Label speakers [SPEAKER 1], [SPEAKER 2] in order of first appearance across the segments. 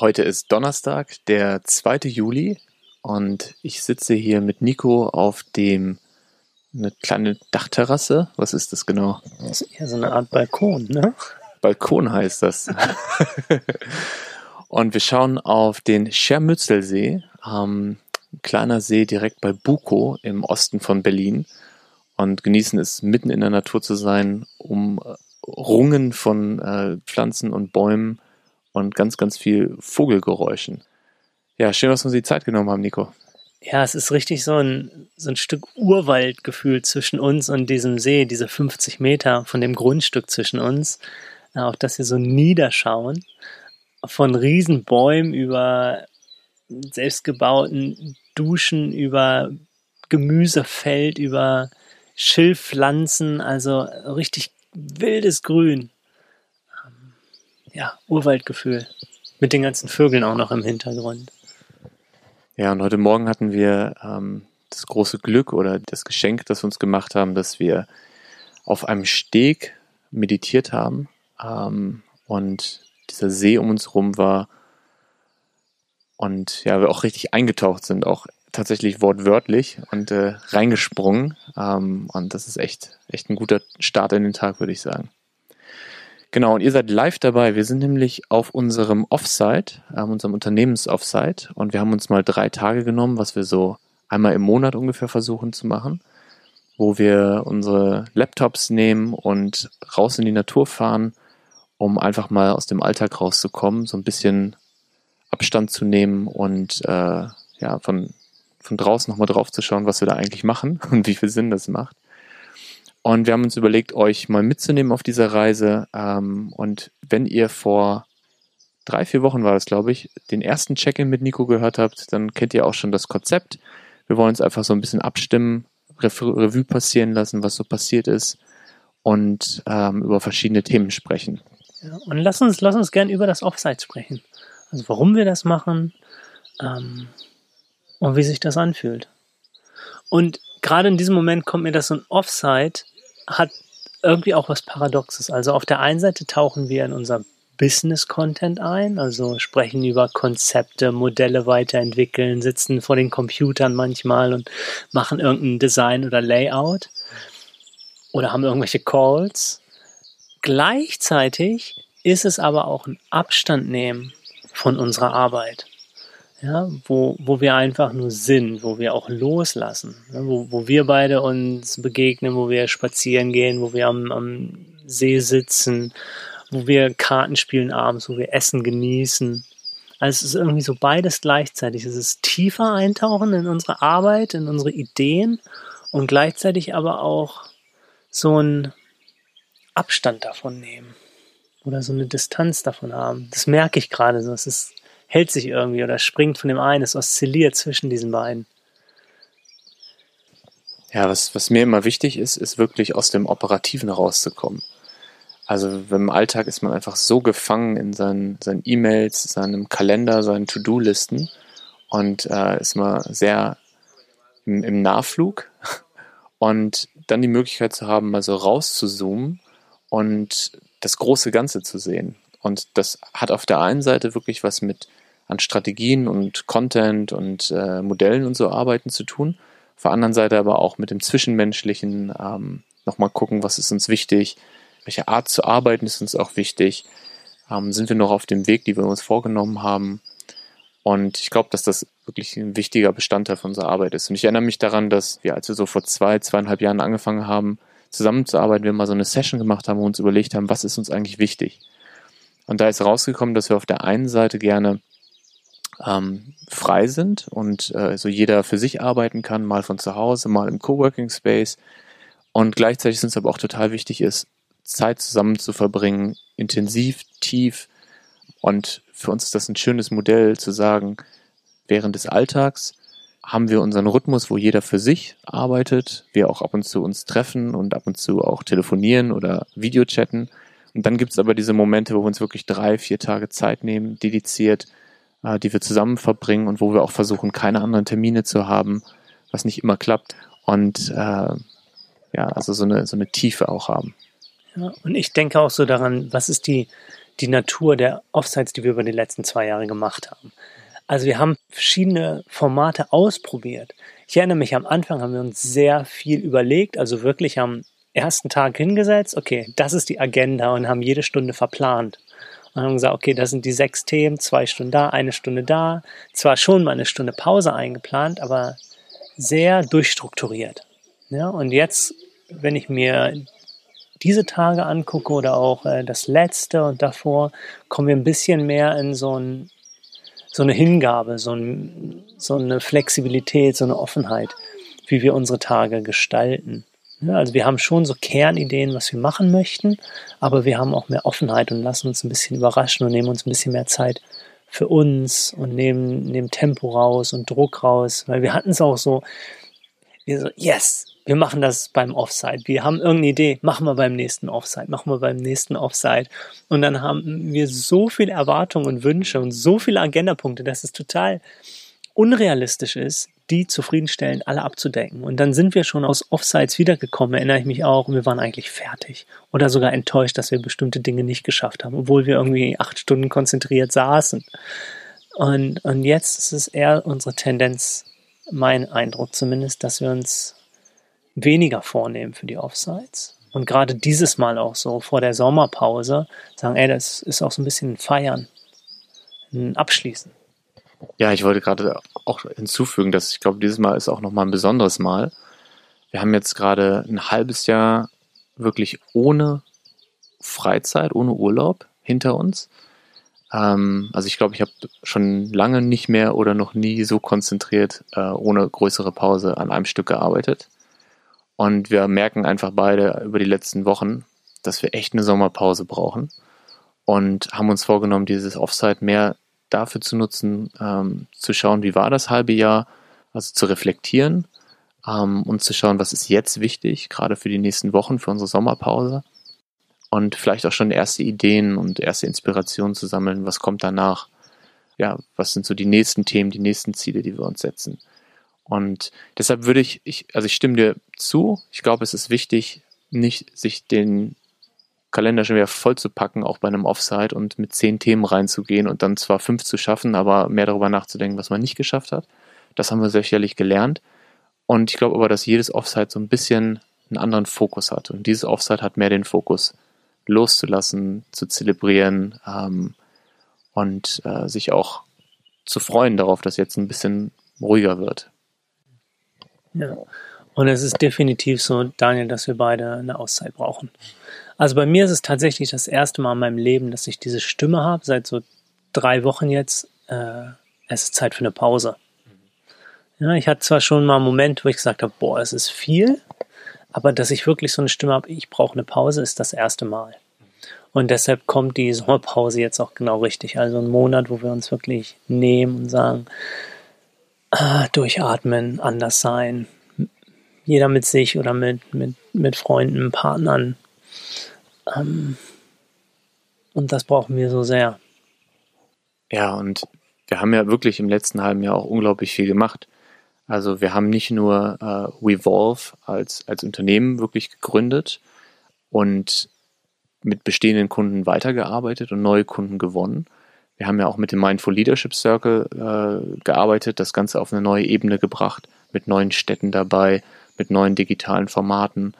[SPEAKER 1] Heute ist Donnerstag, der 2. Juli und ich sitze hier mit Nico auf dem eine kleine Dachterrasse. Was ist das genau?
[SPEAKER 2] Das ist eher so eine Art Balkon, ne?
[SPEAKER 1] Balkon heißt das. und wir schauen auf den Schermützelsee, ähm, ein kleiner See direkt bei Bukow im Osten von Berlin und genießen es mitten in der Natur zu sein, umrungen von äh, Pflanzen und Bäumen und ganz, ganz viel Vogelgeräuschen. Ja, schön, dass wir uns die Zeit genommen haben, Nico.
[SPEAKER 2] Ja, es ist richtig so ein, so ein Stück Urwaldgefühl zwischen uns und diesem See, diese 50 Meter von dem Grundstück zwischen uns. Auch dass wir so niederschauen. Von Riesenbäumen über selbstgebauten Duschen, über Gemüsefeld, über Schilfpflanzen, also richtig wildes Grün. Ja, Urwaldgefühl. Mit den ganzen Vögeln auch noch im Hintergrund.
[SPEAKER 1] Ja, und heute Morgen hatten wir ähm, das große Glück oder das Geschenk, das wir uns gemacht haben, dass wir auf einem Steg meditiert haben ähm, und dieser See um uns herum war und ja, wir auch richtig eingetaucht sind, auch tatsächlich wortwörtlich und äh, reingesprungen. Ähm, und das ist echt, echt ein guter Start in den Tag, würde ich sagen. Genau, und ihr seid live dabei. Wir sind nämlich auf unserem Offsite, äh, unserem Unternehmensoffsite, und wir haben uns mal drei Tage genommen, was wir so einmal im Monat ungefähr versuchen zu machen, wo wir unsere Laptops nehmen und raus in die Natur fahren, um einfach mal aus dem Alltag rauszukommen, so ein bisschen Abstand zu nehmen und äh, ja, von, von draußen nochmal drauf zu schauen, was wir da eigentlich machen und wie viel Sinn das macht. Und wir haben uns überlegt, euch mal mitzunehmen auf dieser Reise. Ähm, und wenn ihr vor drei, vier Wochen war das, glaube ich, den ersten Check-in mit Nico gehört habt, dann kennt ihr auch schon das Konzept. Wir wollen uns einfach so ein bisschen abstimmen, Revue passieren lassen, was so passiert ist und ähm, über verschiedene Themen sprechen.
[SPEAKER 2] Und lass uns, lass uns gern über das Offsite sprechen. Also warum wir das machen ähm, und wie sich das anfühlt. Und gerade in diesem Moment kommt mir das so ein Offsite hat irgendwie auch was Paradoxes. Also auf der einen Seite tauchen wir in unser Business-Content ein, also sprechen über Konzepte, Modelle weiterentwickeln, sitzen vor den Computern manchmal und machen irgendein Design oder Layout oder haben irgendwelche Calls. Gleichzeitig ist es aber auch ein Abstand nehmen von unserer Arbeit ja, wo, wo wir einfach nur sind, wo wir auch loslassen, ne, wo, wo wir beide uns begegnen, wo wir spazieren gehen, wo wir am, am See sitzen, wo wir Karten spielen abends, wo wir Essen genießen. Also es ist irgendwie so beides gleichzeitig. Es ist tiefer eintauchen in unsere Arbeit, in unsere Ideen und gleichzeitig aber auch so ein Abstand davon nehmen oder so eine Distanz davon haben. Das merke ich gerade so. Es ist hält sich irgendwie oder springt von dem einen, es oszilliert zwischen diesen beiden.
[SPEAKER 1] Ja, was, was mir immer wichtig ist, ist wirklich aus dem Operativen rauszukommen. Also im Alltag ist man einfach so gefangen in seinen, seinen E-Mails, seinem Kalender, seinen To-Do-Listen und äh, ist mal sehr im, im Nachflug und dann die Möglichkeit zu haben, mal so rauszuzoomen und das große Ganze zu sehen. Und das hat auf der einen Seite wirklich was mit an Strategien und Content und äh, Modellen und so arbeiten zu tun. Auf der anderen Seite aber auch mit dem Zwischenmenschlichen ähm, nochmal gucken, was ist uns wichtig, welche Art zu arbeiten ist uns auch wichtig. Ähm, sind wir noch auf dem Weg, die wir uns vorgenommen haben? Und ich glaube, dass das wirklich ein wichtiger Bestandteil von unserer Arbeit ist. Und ich erinnere mich daran, dass wir, als wir so vor zwei, zweieinhalb Jahren angefangen haben, zusammenzuarbeiten, wir mal so eine Session gemacht haben, wir uns überlegt haben, was ist uns eigentlich wichtig. Und da ist rausgekommen, dass wir auf der einen Seite gerne ähm, frei sind und äh, so jeder für sich arbeiten kann, mal von zu Hause, mal im Coworking Space. Und gleichzeitig ist es aber auch total wichtig ist, Zeit zusammen zu verbringen, intensiv, tief. Und für uns ist das ein schönes Modell zu sagen, während des Alltags haben wir unseren Rhythmus, wo jeder für sich arbeitet, wir auch ab und zu uns treffen und ab und zu auch telefonieren oder Videochatten. Und dann gibt es aber diese Momente, wo wir uns wirklich drei, vier Tage Zeit nehmen, dediziert, äh, die wir zusammen verbringen und wo wir auch versuchen, keine anderen Termine zu haben, was nicht immer klappt. Und äh, ja, also so eine, so eine Tiefe auch haben.
[SPEAKER 2] Ja, und ich denke auch so daran, was ist die, die Natur der Offsites, die wir über die letzten zwei Jahre gemacht haben. Also wir haben verschiedene Formate ausprobiert. Ich erinnere mich, am Anfang haben wir uns sehr viel überlegt, also wirklich am ersten Tag hingesetzt, okay, das ist die Agenda und haben jede Stunde verplant. Und haben gesagt, okay, das sind die sechs Themen, zwei Stunden da, eine Stunde da. Zwar schon mal eine Stunde Pause eingeplant, aber sehr durchstrukturiert. Ja, und jetzt, wenn ich mir diese Tage angucke oder auch äh, das letzte und davor, kommen wir ein bisschen mehr in so, ein, so eine Hingabe, so, ein, so eine Flexibilität, so eine Offenheit, wie wir unsere Tage gestalten. Ja, also wir haben schon so Kernideen, was wir machen möchten, aber wir haben auch mehr Offenheit und lassen uns ein bisschen überraschen und nehmen uns ein bisschen mehr Zeit für uns und nehmen, nehmen Tempo raus und Druck raus, weil wir hatten es auch so, wir so, yes, wir machen das beim Offside. Wir haben irgendeine Idee, machen wir beim nächsten Offside, machen wir beim nächsten Offside. Und dann haben wir so viele Erwartungen und Wünsche und so viele Agendapunkte, dass es total unrealistisch ist, die zufriedenstellend alle abzudecken. Und dann sind wir schon aus Offsides wiedergekommen, erinnere ich mich auch, und wir waren eigentlich fertig. Oder sogar enttäuscht, dass wir bestimmte Dinge nicht geschafft haben, obwohl wir irgendwie acht Stunden konzentriert saßen. Und, und jetzt ist es eher unsere Tendenz, mein Eindruck zumindest, dass wir uns weniger vornehmen für die Offsides. Und gerade dieses Mal auch so vor der Sommerpause sagen, ey, das ist auch so ein bisschen ein Feiern, ein Abschließen.
[SPEAKER 1] Ja, ich wollte gerade auch hinzufügen, dass ich glaube, dieses Mal ist auch nochmal ein besonderes Mal. Wir haben jetzt gerade ein halbes Jahr wirklich ohne Freizeit, ohne Urlaub hinter uns. Ähm, also ich glaube, ich habe schon lange nicht mehr oder noch nie so konzentriert äh, ohne größere Pause an einem Stück gearbeitet. Und wir merken einfach beide über die letzten Wochen, dass wir echt eine Sommerpause brauchen und haben uns vorgenommen, dieses Offsite mehr dafür zu nutzen, ähm, zu schauen, wie war das halbe Jahr, also zu reflektieren ähm, und zu schauen, was ist jetzt wichtig, gerade für die nächsten Wochen, für unsere Sommerpause und vielleicht auch schon erste Ideen und erste Inspirationen zu sammeln, was kommt danach. Ja, was sind so die nächsten Themen, die nächsten Ziele, die wir uns setzen. Und deshalb würde ich, ich, also ich stimme dir zu. Ich glaube, es ist wichtig, nicht sich den Kalender schon wieder voll zu packen, auch bei einem Offside und mit zehn Themen reinzugehen und dann zwar fünf zu schaffen, aber mehr darüber nachzudenken, was man nicht geschafft hat. Das haben wir sicherlich gelernt. Und ich glaube aber, dass jedes Offside so ein bisschen einen anderen Fokus hat. Und dieses Offside hat mehr den Fokus, loszulassen, zu zelebrieren ähm, und äh, sich auch zu freuen darauf, dass jetzt ein bisschen ruhiger wird.
[SPEAKER 2] Ja. Und es ist definitiv so, Daniel, dass wir beide eine Auszeit brauchen. Also bei mir ist es tatsächlich das erste Mal in meinem Leben, dass ich diese Stimme habe, seit so drei Wochen jetzt. Äh, es ist Zeit für eine Pause. Ja, ich hatte zwar schon mal einen Moment, wo ich gesagt habe, boah, es ist viel, aber dass ich wirklich so eine Stimme habe, ich brauche eine Pause, ist das erste Mal. Und deshalb kommt die Sommerpause jetzt auch genau richtig. Also ein Monat, wo wir uns wirklich nehmen und sagen, ah, durchatmen, anders sein. Jeder mit sich oder mit, mit, mit Freunden, Partnern. Ähm, und das brauchen wir so sehr.
[SPEAKER 1] Ja, und wir haben ja wirklich im letzten halben Jahr auch unglaublich viel gemacht. Also wir haben nicht nur äh, Revolve als, als Unternehmen wirklich gegründet und mit bestehenden Kunden weitergearbeitet und neue Kunden gewonnen, wir haben ja auch mit dem Mindful Leadership Circle äh, gearbeitet, das Ganze auf eine neue Ebene gebracht, mit neuen Städten dabei, mit neuen digitalen Formaten.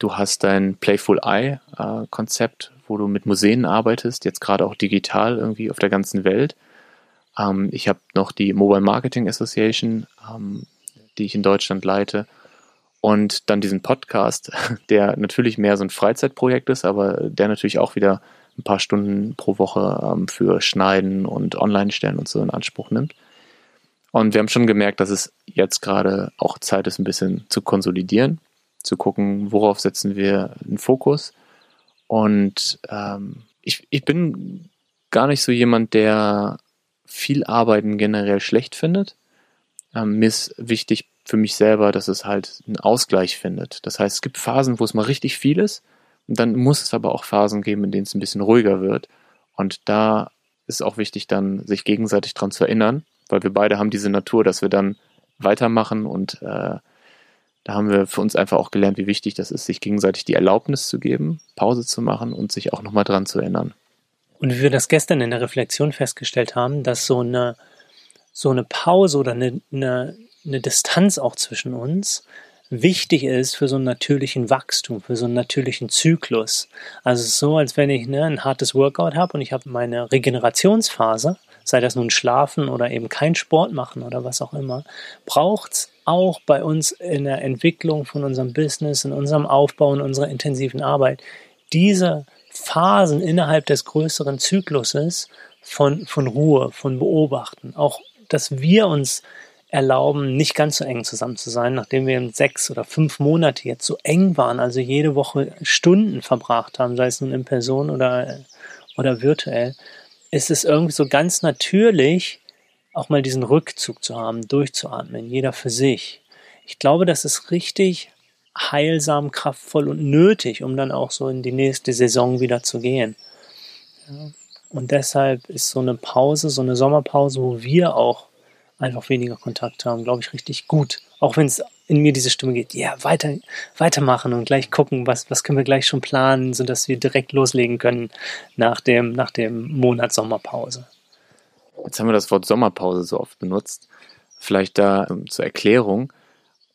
[SPEAKER 1] Du hast dein Playful Eye äh, wo du mit Museen arbeitest, jetzt gerade auch digital irgendwie auf der ganzen Welt. Ähm, ich habe noch die Mobile Marketing Association, ähm, die ich in Deutschland leite. Und dann diesen Podcast, der natürlich mehr so ein Freizeitprojekt ist, aber der natürlich auch wieder ein paar Stunden pro Woche ähm, für Schneiden und Online-Stellen und so in Anspruch nimmt. Und wir haben schon gemerkt, dass es jetzt gerade auch Zeit ist, ein bisschen zu konsolidieren, zu gucken, worauf setzen wir einen Fokus. Und ähm, ich, ich bin gar nicht so jemand, der viel Arbeiten generell schlecht findet. Ähm, mir ist wichtig für mich selber, dass es halt einen Ausgleich findet. Das heißt, es gibt Phasen, wo es mal richtig viel ist und dann muss es aber auch Phasen geben, in denen es ein bisschen ruhiger wird. Und da ist auch wichtig, dann sich gegenseitig dran zu erinnern, weil wir beide haben diese Natur, dass wir dann weitermachen und äh, da haben wir für uns einfach auch gelernt, wie wichtig das ist, sich gegenseitig die Erlaubnis zu geben, Pause zu machen und sich auch nochmal dran zu erinnern.
[SPEAKER 2] Und wie wir das gestern in der Reflexion festgestellt haben, dass so eine, so eine Pause oder eine, eine, eine Distanz auch zwischen uns wichtig ist für so einen natürlichen Wachstum, für so einen natürlichen Zyklus. Also es ist so, als wenn ich ne, ein hartes Workout habe und ich habe meine Regenerationsphase, sei das nun Schlafen oder eben kein Sport machen oder was auch immer, braucht es auch bei uns in der Entwicklung von unserem Business, in unserem Aufbau, in unserer intensiven Arbeit, diese Phasen innerhalb des größeren Zykluses von, von Ruhe, von Beobachten. Auch, dass wir uns erlauben, nicht ganz so eng zusammen zu sein, nachdem wir sechs oder fünf Monate jetzt so eng waren, also jede Woche Stunden verbracht haben, sei es nun in Person oder, oder virtuell, ist es irgendwie so ganz natürlich, auch mal diesen Rückzug zu haben, durchzuatmen, jeder für sich. Ich glaube, das ist richtig heilsam, kraftvoll und nötig, um dann auch so in die nächste Saison wieder zu gehen. Und deshalb ist so eine Pause, so eine Sommerpause, wo wir auch einfach weniger Kontakt haben, glaube ich, richtig gut. Auch wenn es in mir diese Stimme geht, ja, weiter, weitermachen und gleich gucken, was, was können wir gleich schon planen, sodass wir direkt loslegen können nach dem, nach dem Monat Sommerpause.
[SPEAKER 1] Jetzt haben wir das Wort Sommerpause so oft benutzt. Vielleicht da ähm, zur Erklärung.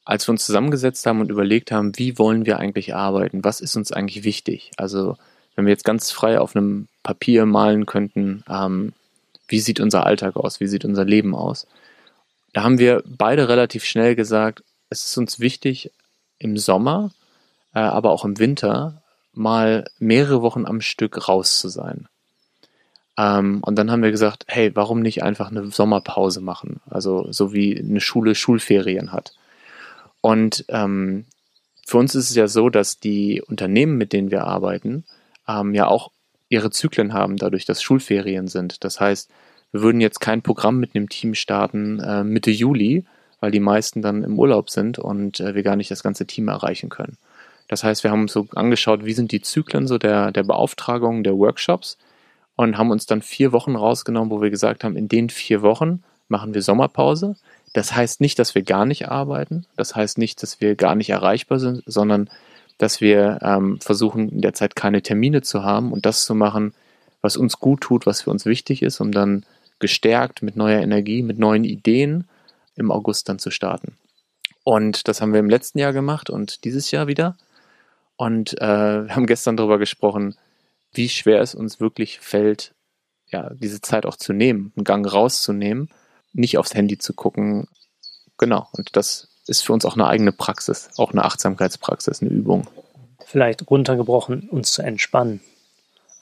[SPEAKER 1] Als wir uns zusammengesetzt haben und überlegt haben, wie wollen wir eigentlich arbeiten? Was ist uns eigentlich wichtig? Also, wenn wir jetzt ganz frei auf einem Papier malen könnten, ähm, wie sieht unser Alltag aus? Wie sieht unser Leben aus? Da haben wir beide relativ schnell gesagt, es ist uns wichtig, im Sommer, äh, aber auch im Winter mal mehrere Wochen am Stück raus zu sein. Ähm, und dann haben wir gesagt, hey, warum nicht einfach eine Sommerpause machen? Also so wie eine Schule Schulferien hat. Und ähm, für uns ist es ja so, dass die Unternehmen, mit denen wir arbeiten, ähm, ja auch ihre Zyklen haben, dadurch, dass Schulferien sind. Das heißt, wir würden jetzt kein Programm mit einem Team starten äh, Mitte Juli, weil die meisten dann im Urlaub sind und äh, wir gar nicht das ganze Team erreichen können. Das heißt, wir haben uns so angeschaut, wie sind die Zyklen so der, der Beauftragung der Workshops und haben uns dann vier Wochen rausgenommen, wo wir gesagt haben, in den vier Wochen machen wir Sommerpause. Das heißt nicht, dass wir gar nicht arbeiten. Das heißt nicht, dass wir gar nicht erreichbar sind, sondern dass wir ähm, versuchen, in der Zeit keine Termine zu haben und das zu machen, was uns gut tut, was für uns wichtig ist, um dann gestärkt mit neuer Energie, mit neuen Ideen im August dann zu starten. Und das haben wir im letzten Jahr gemacht und dieses Jahr wieder. Und äh, wir haben gestern darüber gesprochen, wie schwer es uns wirklich fällt, ja, diese Zeit auch zu nehmen, einen Gang rauszunehmen, nicht aufs Handy zu gucken. Genau. Und das ist für uns auch eine eigene Praxis, auch eine Achtsamkeitspraxis, eine Übung.
[SPEAKER 2] Vielleicht runtergebrochen, uns zu entspannen.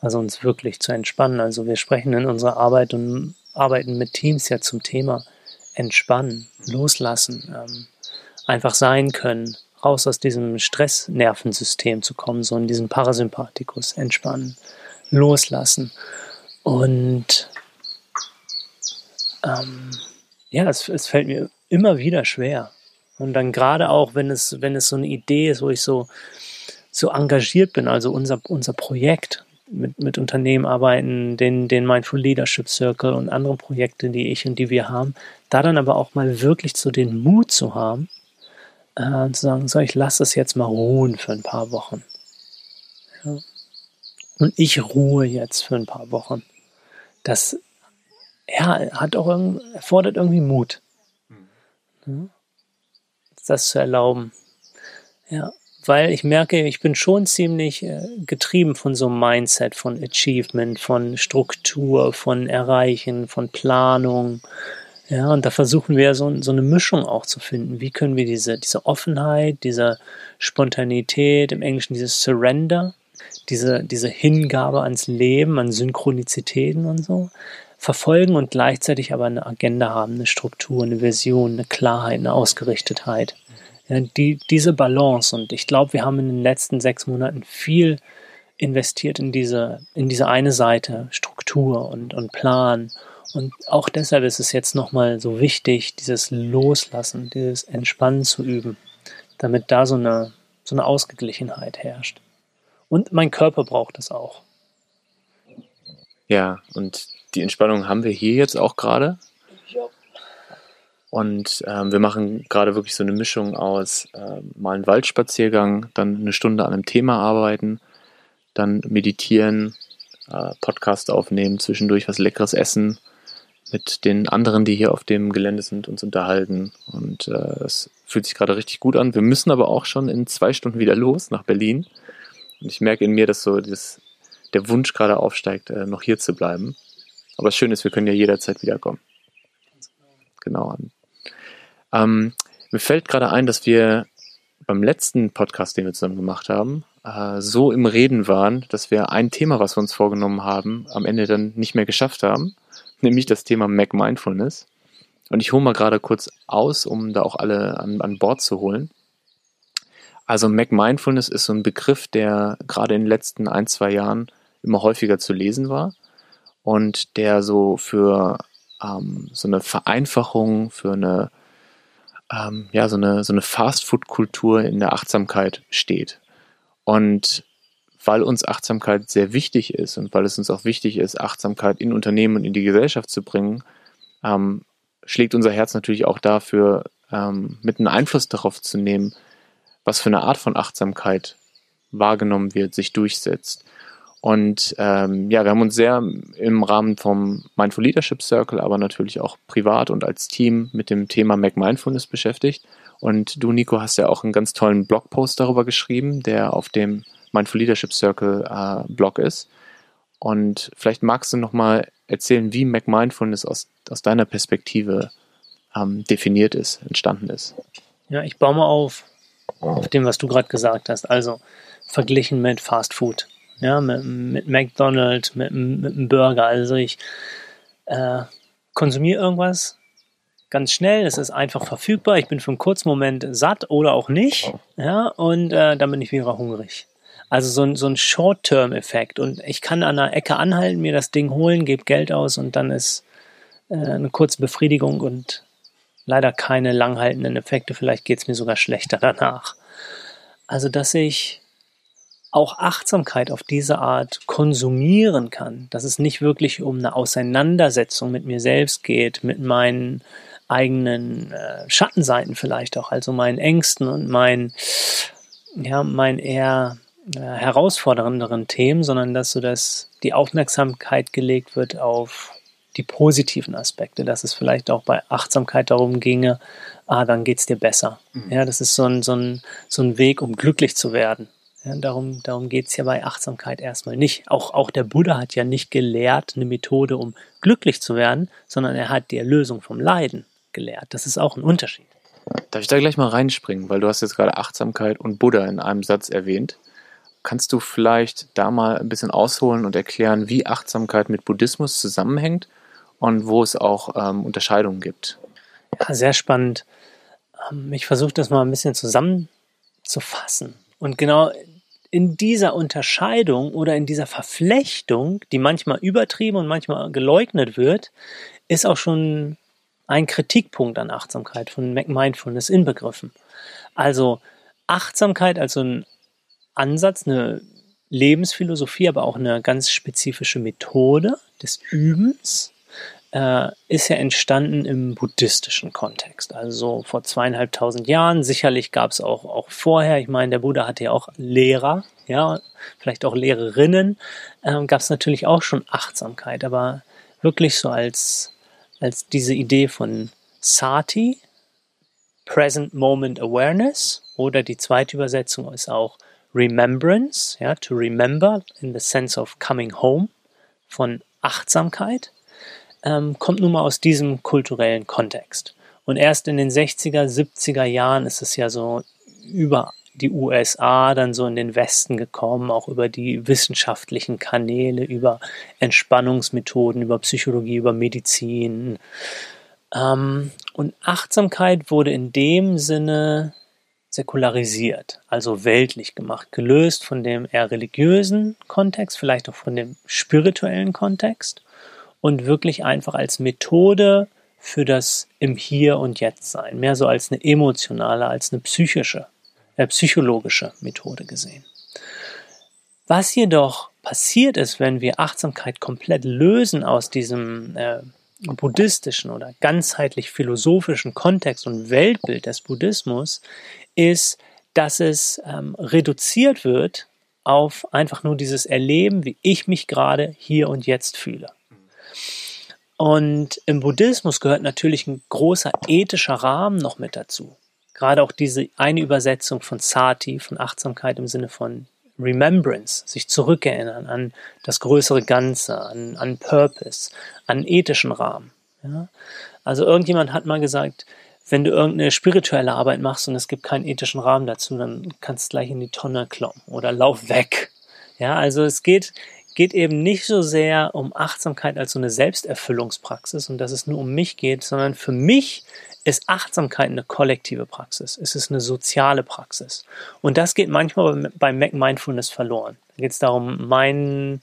[SPEAKER 2] Also uns wirklich zu entspannen. Also wir sprechen in unserer Arbeit und arbeiten mit Teams ja zum Thema entspannen, loslassen, ähm, einfach sein können, raus aus diesem Stressnervensystem zu kommen, so in diesem Parasympathikus, entspannen, loslassen. Und ähm, ja, es, es fällt mir immer wieder schwer. Und dann gerade auch, wenn es, wenn es so eine Idee ist, wo ich so, so engagiert bin, also unser, unser Projekt, mit, mit Unternehmen arbeiten, den, den Mindful Leadership Circle und andere Projekte, die ich und die wir haben, da dann aber auch mal wirklich so den Mut zu haben, äh, zu sagen, so, ich lasse es jetzt mal ruhen für ein paar Wochen. Ja. Und ich ruhe jetzt für ein paar Wochen. Das ja, hat auch erfordert irgendwie Mut. Ja. Das zu erlauben. Ja, weil ich merke, ich bin schon ziemlich äh, getrieben von so einem Mindset, von Achievement, von Struktur, von Erreichen, von Planung. Ja, und da versuchen wir so, so eine Mischung auch zu finden. Wie können wir diese, diese Offenheit, diese Spontanität, im Englischen dieses Surrender, diese, diese Hingabe ans Leben, an Synchronizitäten und so, verfolgen und gleichzeitig aber eine Agenda haben, eine Struktur, eine Vision, eine Klarheit, eine Ausgerichtetheit. Ja, die, diese Balance und ich glaube, wir haben in den letzten sechs Monaten viel investiert in diese, in diese eine Seite, Struktur und, und Plan. Und auch deshalb ist es jetzt nochmal so wichtig, dieses Loslassen, dieses Entspannen zu üben, damit da so eine, so eine Ausgeglichenheit herrscht. Und mein Körper braucht es auch.
[SPEAKER 1] Ja, und die Entspannung haben wir hier jetzt auch gerade. Und ähm, wir machen gerade wirklich so eine Mischung aus äh, mal einen Waldspaziergang, dann eine Stunde an einem Thema arbeiten, dann meditieren, äh, Podcast aufnehmen, zwischendurch was Leckeres essen, mit den anderen, die hier auf dem Gelände sind, uns unterhalten. Und äh, es fühlt sich gerade richtig gut an. Wir müssen aber auch schon in zwei Stunden wieder los nach Berlin. Und ich merke in mir, dass so das, der Wunsch gerade aufsteigt, äh, noch hier zu bleiben. Aber das Schöne ist, wir können ja jederzeit wiederkommen. Genau. Ähm, mir fällt gerade ein, dass wir beim letzten Podcast, den wir zusammen gemacht haben, äh, so im Reden waren, dass wir ein Thema, was wir uns vorgenommen haben, am Ende dann nicht mehr geschafft haben, nämlich das Thema Mac Mindfulness. Und ich hole mal gerade kurz aus, um da auch alle an, an Bord zu holen. Also Mac Mindfulness ist so ein Begriff, der gerade in den letzten ein, zwei Jahren immer häufiger zu lesen war und der so für ähm, so eine Vereinfachung, für eine ähm, ja so eine so eine Fastfood-Kultur in der Achtsamkeit steht. Und weil uns Achtsamkeit sehr wichtig ist und weil es uns auch wichtig ist, Achtsamkeit in Unternehmen und in die Gesellschaft zu bringen, ähm, schlägt unser Herz natürlich auch dafür, ähm, mit einem Einfluss darauf zu nehmen, was für eine Art von Achtsamkeit wahrgenommen wird, sich durchsetzt. Und ähm, ja, wir haben uns sehr im Rahmen vom Mindful Leadership Circle, aber natürlich auch privat und als Team mit dem Thema Mac Mindfulness beschäftigt. Und du, Nico, hast ja auch einen ganz tollen Blogpost darüber geschrieben, der auf dem Mindful Leadership Circle äh, Blog ist. Und vielleicht magst du nochmal erzählen, wie Mac Mindfulness aus, aus deiner Perspektive ähm, definiert ist, entstanden ist.
[SPEAKER 2] Ja, ich baue mal auf, auf dem, was du gerade gesagt hast. Also verglichen mit Fast Food ja, mit, mit McDonald's, mit, mit einem Burger. Also ich äh, konsumiere irgendwas ganz schnell, es ist einfach verfügbar, ich bin für einen kurzen Moment satt oder auch nicht, ja, und äh, dann bin ich wieder hungrig. Also so ein, so ein Short-Term-Effekt. Und ich kann an einer Ecke anhalten, mir das Ding holen, gebe Geld aus und dann ist äh, eine kurze Befriedigung und leider keine langhaltenden Effekte. Vielleicht geht es mir sogar schlechter danach. Also, dass ich auch Achtsamkeit auf diese Art konsumieren kann, dass es nicht wirklich um eine Auseinandersetzung mit mir selbst geht, mit meinen eigenen äh, Schattenseiten vielleicht auch, also meinen Ängsten und meinen, ja, meinen eher herausfordernderen Themen, sondern dass so dass die Aufmerksamkeit gelegt wird auf die positiven Aspekte, dass es vielleicht auch bei Achtsamkeit darum ginge, ah, dann geht es dir besser. Mhm. Ja, das ist so ein, so, ein, so ein Weg, um glücklich zu werden. Ja, darum darum geht es ja bei Achtsamkeit erstmal nicht. Auch, auch der Buddha hat ja nicht gelehrt, eine Methode, um glücklich zu werden, sondern er hat die Erlösung vom Leiden gelehrt. Das ist auch ein Unterschied.
[SPEAKER 1] Darf ich da gleich mal reinspringen, weil du hast jetzt gerade Achtsamkeit und Buddha in einem Satz erwähnt. Kannst du vielleicht da mal ein bisschen ausholen und erklären, wie Achtsamkeit mit Buddhismus zusammenhängt und wo es auch ähm, Unterscheidungen gibt?
[SPEAKER 2] Ja, sehr spannend. Ähm, ich versuche das mal ein bisschen zusammenzufassen. Und genau in dieser Unterscheidung oder in dieser Verflechtung, die manchmal übertrieben und manchmal geleugnet wird, ist auch schon ein Kritikpunkt an Achtsamkeit von Mindfulness inbegriffen. Also Achtsamkeit als so ein Ansatz, eine Lebensphilosophie, aber auch eine ganz spezifische Methode des Übens, äh, ist ja entstanden im buddhistischen Kontext. Also vor zweieinhalbtausend Jahren. Sicherlich gab es auch, auch vorher. Ich meine, der Buddha hatte ja auch Lehrer, ja, vielleicht auch Lehrerinnen. Ähm, gab es natürlich auch schon Achtsamkeit, aber wirklich so als, als diese Idee von Sati, Present Moment Awareness, oder die zweite Übersetzung ist auch Remembrance, ja, to remember in the sense of coming home von Achtsamkeit ähm, kommt nun mal aus diesem kulturellen Kontext. Und erst in den 60er, 70er Jahren ist es ja so über die USA dann so in den Westen gekommen, auch über die wissenschaftlichen Kanäle, über Entspannungsmethoden, über Psychologie, über Medizin. Ähm, und Achtsamkeit wurde in dem Sinne säkularisiert, also weltlich gemacht, gelöst von dem eher religiösen Kontext, vielleicht auch von dem spirituellen Kontext und wirklich einfach als Methode für das im Hier und Jetzt sein, mehr so als eine emotionale, als eine psychische, äh, psychologische Methode gesehen. Was jedoch passiert ist, wenn wir Achtsamkeit komplett lösen aus diesem äh, buddhistischen oder ganzheitlich philosophischen Kontext und Weltbild des Buddhismus, ist, dass es ähm, reduziert wird auf einfach nur dieses Erleben, wie ich mich gerade hier und jetzt fühle. Und im Buddhismus gehört natürlich ein großer ethischer Rahmen noch mit dazu. Gerade auch diese eine Übersetzung von Sati, von Achtsamkeit im Sinne von Remembrance, sich zurückerinnern an das größere Ganze, an, an Purpose, an ethischen Rahmen. Ja? Also irgendjemand hat mal gesagt, wenn du irgendeine spirituelle Arbeit machst und es gibt keinen ethischen Rahmen dazu, dann kannst du gleich in die Tonne kloppen oder lauf weg. Ja, also es geht, geht eben nicht so sehr um Achtsamkeit als so eine Selbsterfüllungspraxis und dass es nur um mich geht, sondern für mich ist Achtsamkeit eine kollektive Praxis. Es ist eine soziale Praxis. Und das geht manchmal beim Mindfulness verloren. Da geht es darum, mein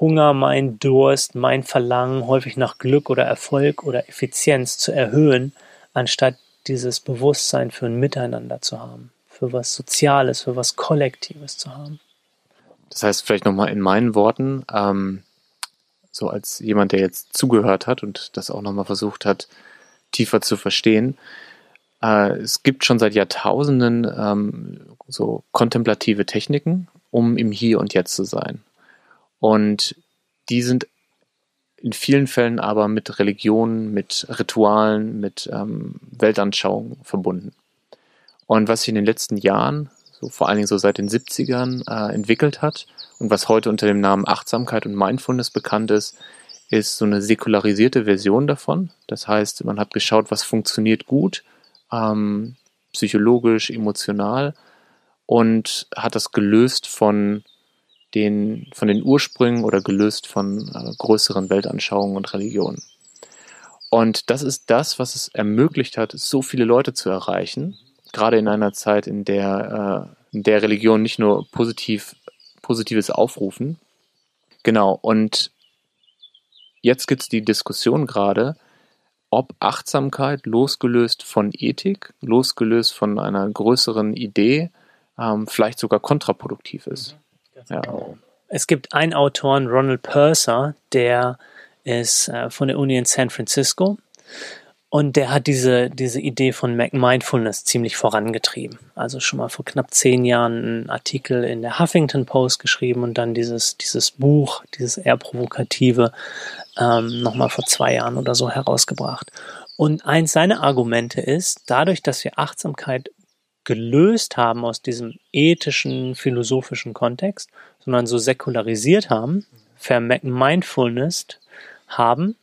[SPEAKER 2] Hunger, mein Durst, mein Verlangen häufig nach Glück oder Erfolg oder Effizienz zu erhöhen, anstatt dieses Bewusstsein für ein Miteinander zu haben, für was Soziales, für was Kollektives zu haben.
[SPEAKER 1] Das heißt, vielleicht nochmal in meinen Worten, ähm, so als jemand, der jetzt zugehört hat und das auch nochmal versucht hat, tiefer zu verstehen. Äh, es gibt schon seit Jahrtausenden ähm, so kontemplative Techniken, um im Hier und Jetzt zu sein. Und die sind in vielen Fällen aber mit Religionen, mit Ritualen, mit ähm, Weltanschauungen verbunden. Und was sich in den letzten Jahren, so vor allen Dingen so seit den 70ern, äh, entwickelt hat und was heute unter dem Namen Achtsamkeit und Mindfulness bekannt ist, ist so eine säkularisierte Version davon. Das heißt, man hat geschaut, was funktioniert gut, ähm, psychologisch, emotional und hat das gelöst von den, von den Ursprüngen oder gelöst von äh, größeren Weltanschauungen und Religionen. Und das ist das, was es ermöglicht hat, so viele Leute zu erreichen, gerade in einer Zeit, in der, äh, in der Religion nicht nur positiv, Positives aufrufen. Genau, und jetzt gibt es die Diskussion gerade, ob Achtsamkeit losgelöst von Ethik, losgelöst von einer größeren Idee, ähm, vielleicht sogar kontraproduktiv ist.
[SPEAKER 2] Ja. Es gibt einen Autoren, Ronald Purser, der ist äh, von der Uni in San Francisco und der hat diese, diese Idee von Mindfulness ziemlich vorangetrieben. Also schon mal vor knapp zehn Jahren einen Artikel in der Huffington Post geschrieben und dann dieses, dieses Buch, dieses eher provokative, ähm, nochmal vor zwei Jahren oder so herausgebracht. Und eins seiner Argumente ist, dadurch, dass wir Achtsamkeit gelöst haben aus diesem ethischen, philosophischen Kontext, sondern so säkularisiert haben, vermindfulness haben,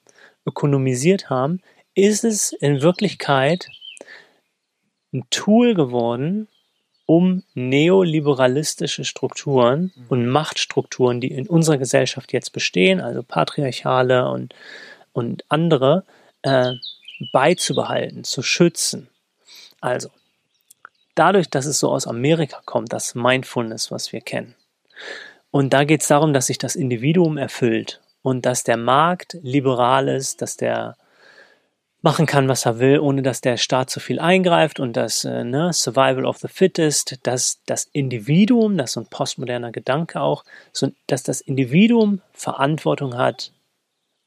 [SPEAKER 2] ökonomisiert haben, ist es in Wirklichkeit ein Tool geworden, um neoliberalistische Strukturen und Machtstrukturen, die in unserer Gesellschaft jetzt bestehen, also patriarchale und, und andere, äh, beizubehalten, zu schützen. Also, dadurch, dass es so aus Amerika kommt, das Mindfulness, was wir kennen. Und da geht es darum, dass sich das Individuum erfüllt und dass der Markt liberal ist, dass der machen kann, was er will, ohne dass der Staat zu viel eingreift und das äh, ne, Survival of the Fittest, dass das Individuum, das ist so ein postmoderner Gedanke auch, so, dass das Individuum Verantwortung hat,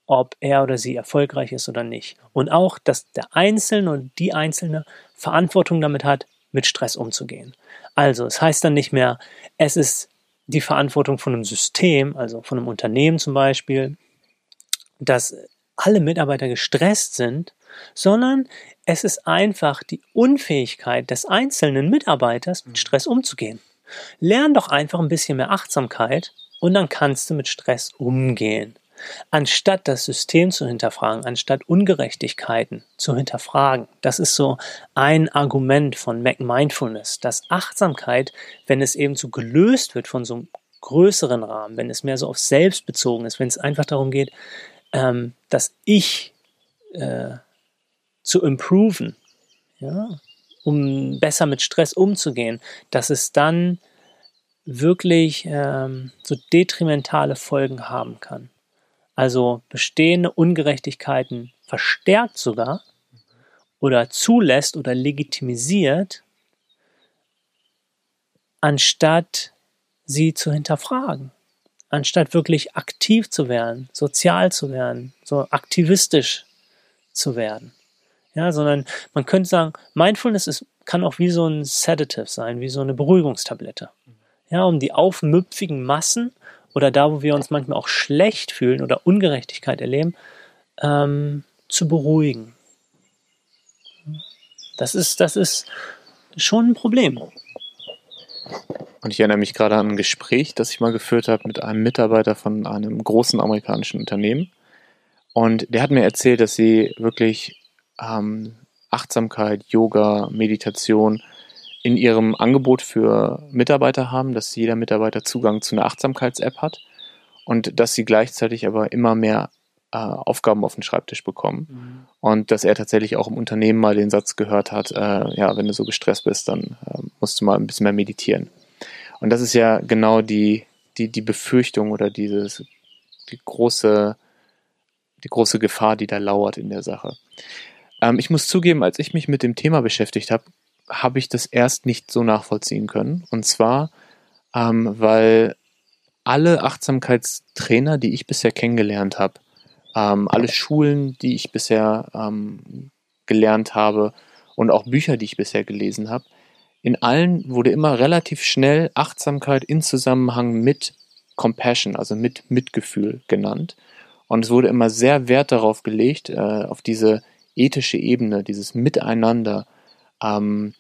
[SPEAKER 2] ob er oder sie erfolgreich ist oder nicht. Und auch, dass der Einzelne und die Einzelne Verantwortung damit hat, mit Stress umzugehen. Also, es heißt dann nicht mehr, es ist die Verantwortung von einem System, also von einem Unternehmen zum Beispiel, dass alle Mitarbeiter gestresst sind, sondern es ist einfach die Unfähigkeit des einzelnen Mitarbeiters, mit mhm. Stress umzugehen. Lern doch einfach ein bisschen mehr Achtsamkeit und dann kannst du mit Stress umgehen. Anstatt das System zu hinterfragen, anstatt Ungerechtigkeiten zu hinterfragen. Das ist so ein Argument von Mac Mindfulness, dass Achtsamkeit, wenn es eben so gelöst wird von so einem größeren Rahmen, wenn es mehr so auf selbst bezogen ist, wenn es einfach darum geht, ähm, dass ich äh, zu improven, ja, um besser mit Stress umzugehen, dass es dann wirklich ähm, so detrimentale Folgen haben kann. Also bestehende Ungerechtigkeiten verstärkt sogar oder zulässt oder legitimisiert, anstatt sie zu hinterfragen, anstatt wirklich aktiv zu werden, sozial zu werden, so aktivistisch zu werden. Ja, sondern man könnte sagen, Mindfulness ist, kann auch wie so ein Sedative sein, wie so eine Beruhigungstablette. ja, um die aufmüpfigen Massen oder da, wo wir uns manchmal auch schlecht fühlen oder Ungerechtigkeit erleben, ähm, zu beruhigen. Das ist, das ist schon ein Problem.
[SPEAKER 1] Und ich erinnere mich gerade an ein Gespräch, das ich mal geführt habe mit einem Mitarbeiter von einem großen amerikanischen Unternehmen. Und der hat mir erzählt, dass sie wirklich ähm, Achtsamkeit, Yoga, Meditation in ihrem Angebot für Mitarbeiter haben, dass jeder Mitarbeiter Zugang zu einer Achtsamkeits-App hat und dass sie gleichzeitig aber immer mehr äh, Aufgaben auf den Schreibtisch bekommen. Mhm. Und dass er tatsächlich auch im Unternehmen mal den Satz gehört hat, äh, ja, wenn du so gestresst bist, dann äh, musst du mal ein bisschen mehr meditieren. Und das ist ja genau die, die, die Befürchtung oder dieses, die große, die große Gefahr, die da lauert in der Sache. Ähm, ich muss zugeben, als ich mich mit dem Thema beschäftigt habe, habe ich das erst nicht so nachvollziehen können. Und zwar, ähm, weil alle Achtsamkeitstrainer, die ich bisher kennengelernt habe, ähm, alle Schulen, die ich bisher ähm, gelernt habe und auch Bücher, die ich bisher gelesen habe, in allen wurde immer relativ schnell Achtsamkeit in Zusammenhang mit Compassion, also mit Mitgefühl genannt. Und es wurde immer sehr Wert darauf gelegt, äh, auf diese ethische Ebene, dieses Miteinander. Ähm,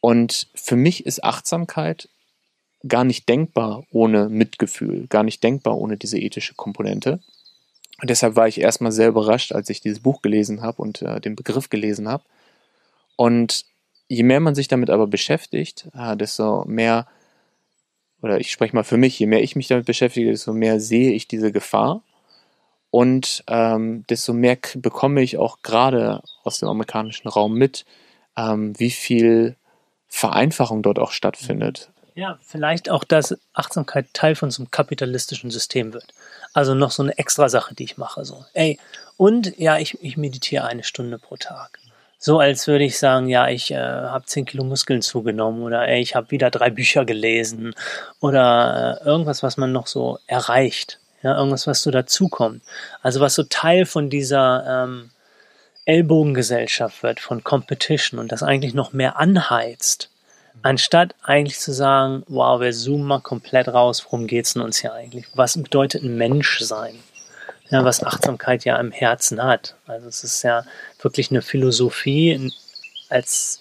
[SPEAKER 1] und für mich ist Achtsamkeit gar nicht denkbar ohne Mitgefühl, gar nicht denkbar ohne diese ethische Komponente. Und deshalb war ich erstmal sehr überrascht, als ich dieses Buch gelesen habe und äh, den Begriff gelesen habe. Und je mehr man sich damit aber beschäftigt, äh, desto mehr, oder ich spreche mal für mich, je mehr ich mich damit beschäftige, desto mehr sehe ich diese Gefahr und ähm, desto mehr bekomme ich auch gerade aus dem amerikanischen Raum mit, ähm, wie viel Vereinfachung dort auch stattfindet.
[SPEAKER 2] Ja, vielleicht auch, dass Achtsamkeit Teil von so einem kapitalistischen System wird. Also noch so eine extra Sache, die ich mache. So, ey, und ja, ich, ich meditiere eine Stunde pro Tag. So als würde ich sagen, ja, ich äh, habe 10 Kilo Muskeln zugenommen oder ey, ich habe wieder drei Bücher gelesen oder äh, irgendwas, was man noch so erreicht ja, irgendwas, was so dazukommt. Also was so Teil von dieser ähm, Ellbogengesellschaft wird, von Competition und das eigentlich noch mehr anheizt, anstatt eigentlich zu sagen, wow, wir zoomen mal komplett raus, worum geht es denn uns hier eigentlich? Was bedeutet ein Mensch sein? Ja, was Achtsamkeit ja im Herzen hat. Also es ist ja wirklich eine Philosophie als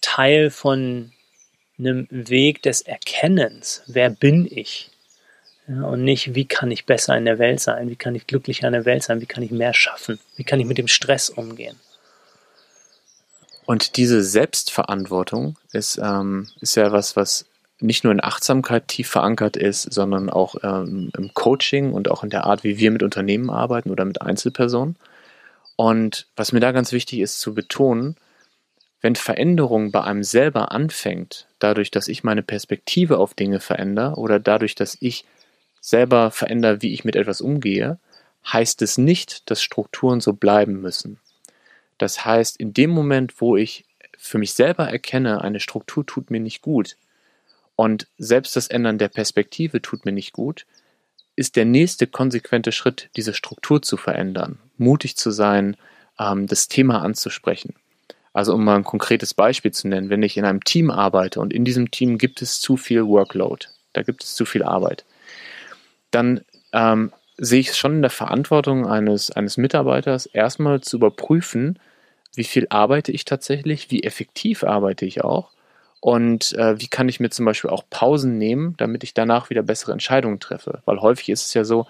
[SPEAKER 2] Teil von einem Weg des Erkennens. Wer bin ich? Ja, und nicht, wie kann ich besser in der Welt sein, wie kann ich glücklicher in der Welt sein, wie kann ich mehr schaffen, wie kann ich mit dem Stress umgehen.
[SPEAKER 1] Und diese Selbstverantwortung ist, ähm, ist ja was, was nicht nur in Achtsamkeit tief verankert ist, sondern auch ähm, im Coaching und auch in der Art, wie wir mit Unternehmen arbeiten oder mit Einzelpersonen. Und was mir da ganz wichtig ist zu betonen, wenn Veränderung bei einem selber anfängt, dadurch, dass ich meine Perspektive auf Dinge verändere oder dadurch, dass ich selber verändere, wie ich mit etwas umgehe, heißt es nicht, dass Strukturen so bleiben müssen. Das heißt, in dem Moment, wo ich für mich selber erkenne, eine Struktur tut mir nicht gut und selbst das Ändern der Perspektive tut mir nicht gut, ist der nächste konsequente Schritt, diese Struktur zu verändern, mutig zu sein, ähm, das Thema anzusprechen. Also um mal ein konkretes Beispiel zu nennen, wenn ich in einem Team arbeite und in diesem Team gibt es zu viel Workload, da gibt es zu viel Arbeit, dann ähm, sehe ich es schon in der Verantwortung eines, eines Mitarbeiters, erstmal zu überprüfen, wie viel arbeite ich tatsächlich, wie effektiv arbeite ich auch und äh, wie kann ich mir zum Beispiel auch Pausen nehmen, damit ich danach wieder bessere Entscheidungen treffe. Weil häufig ist es ja so,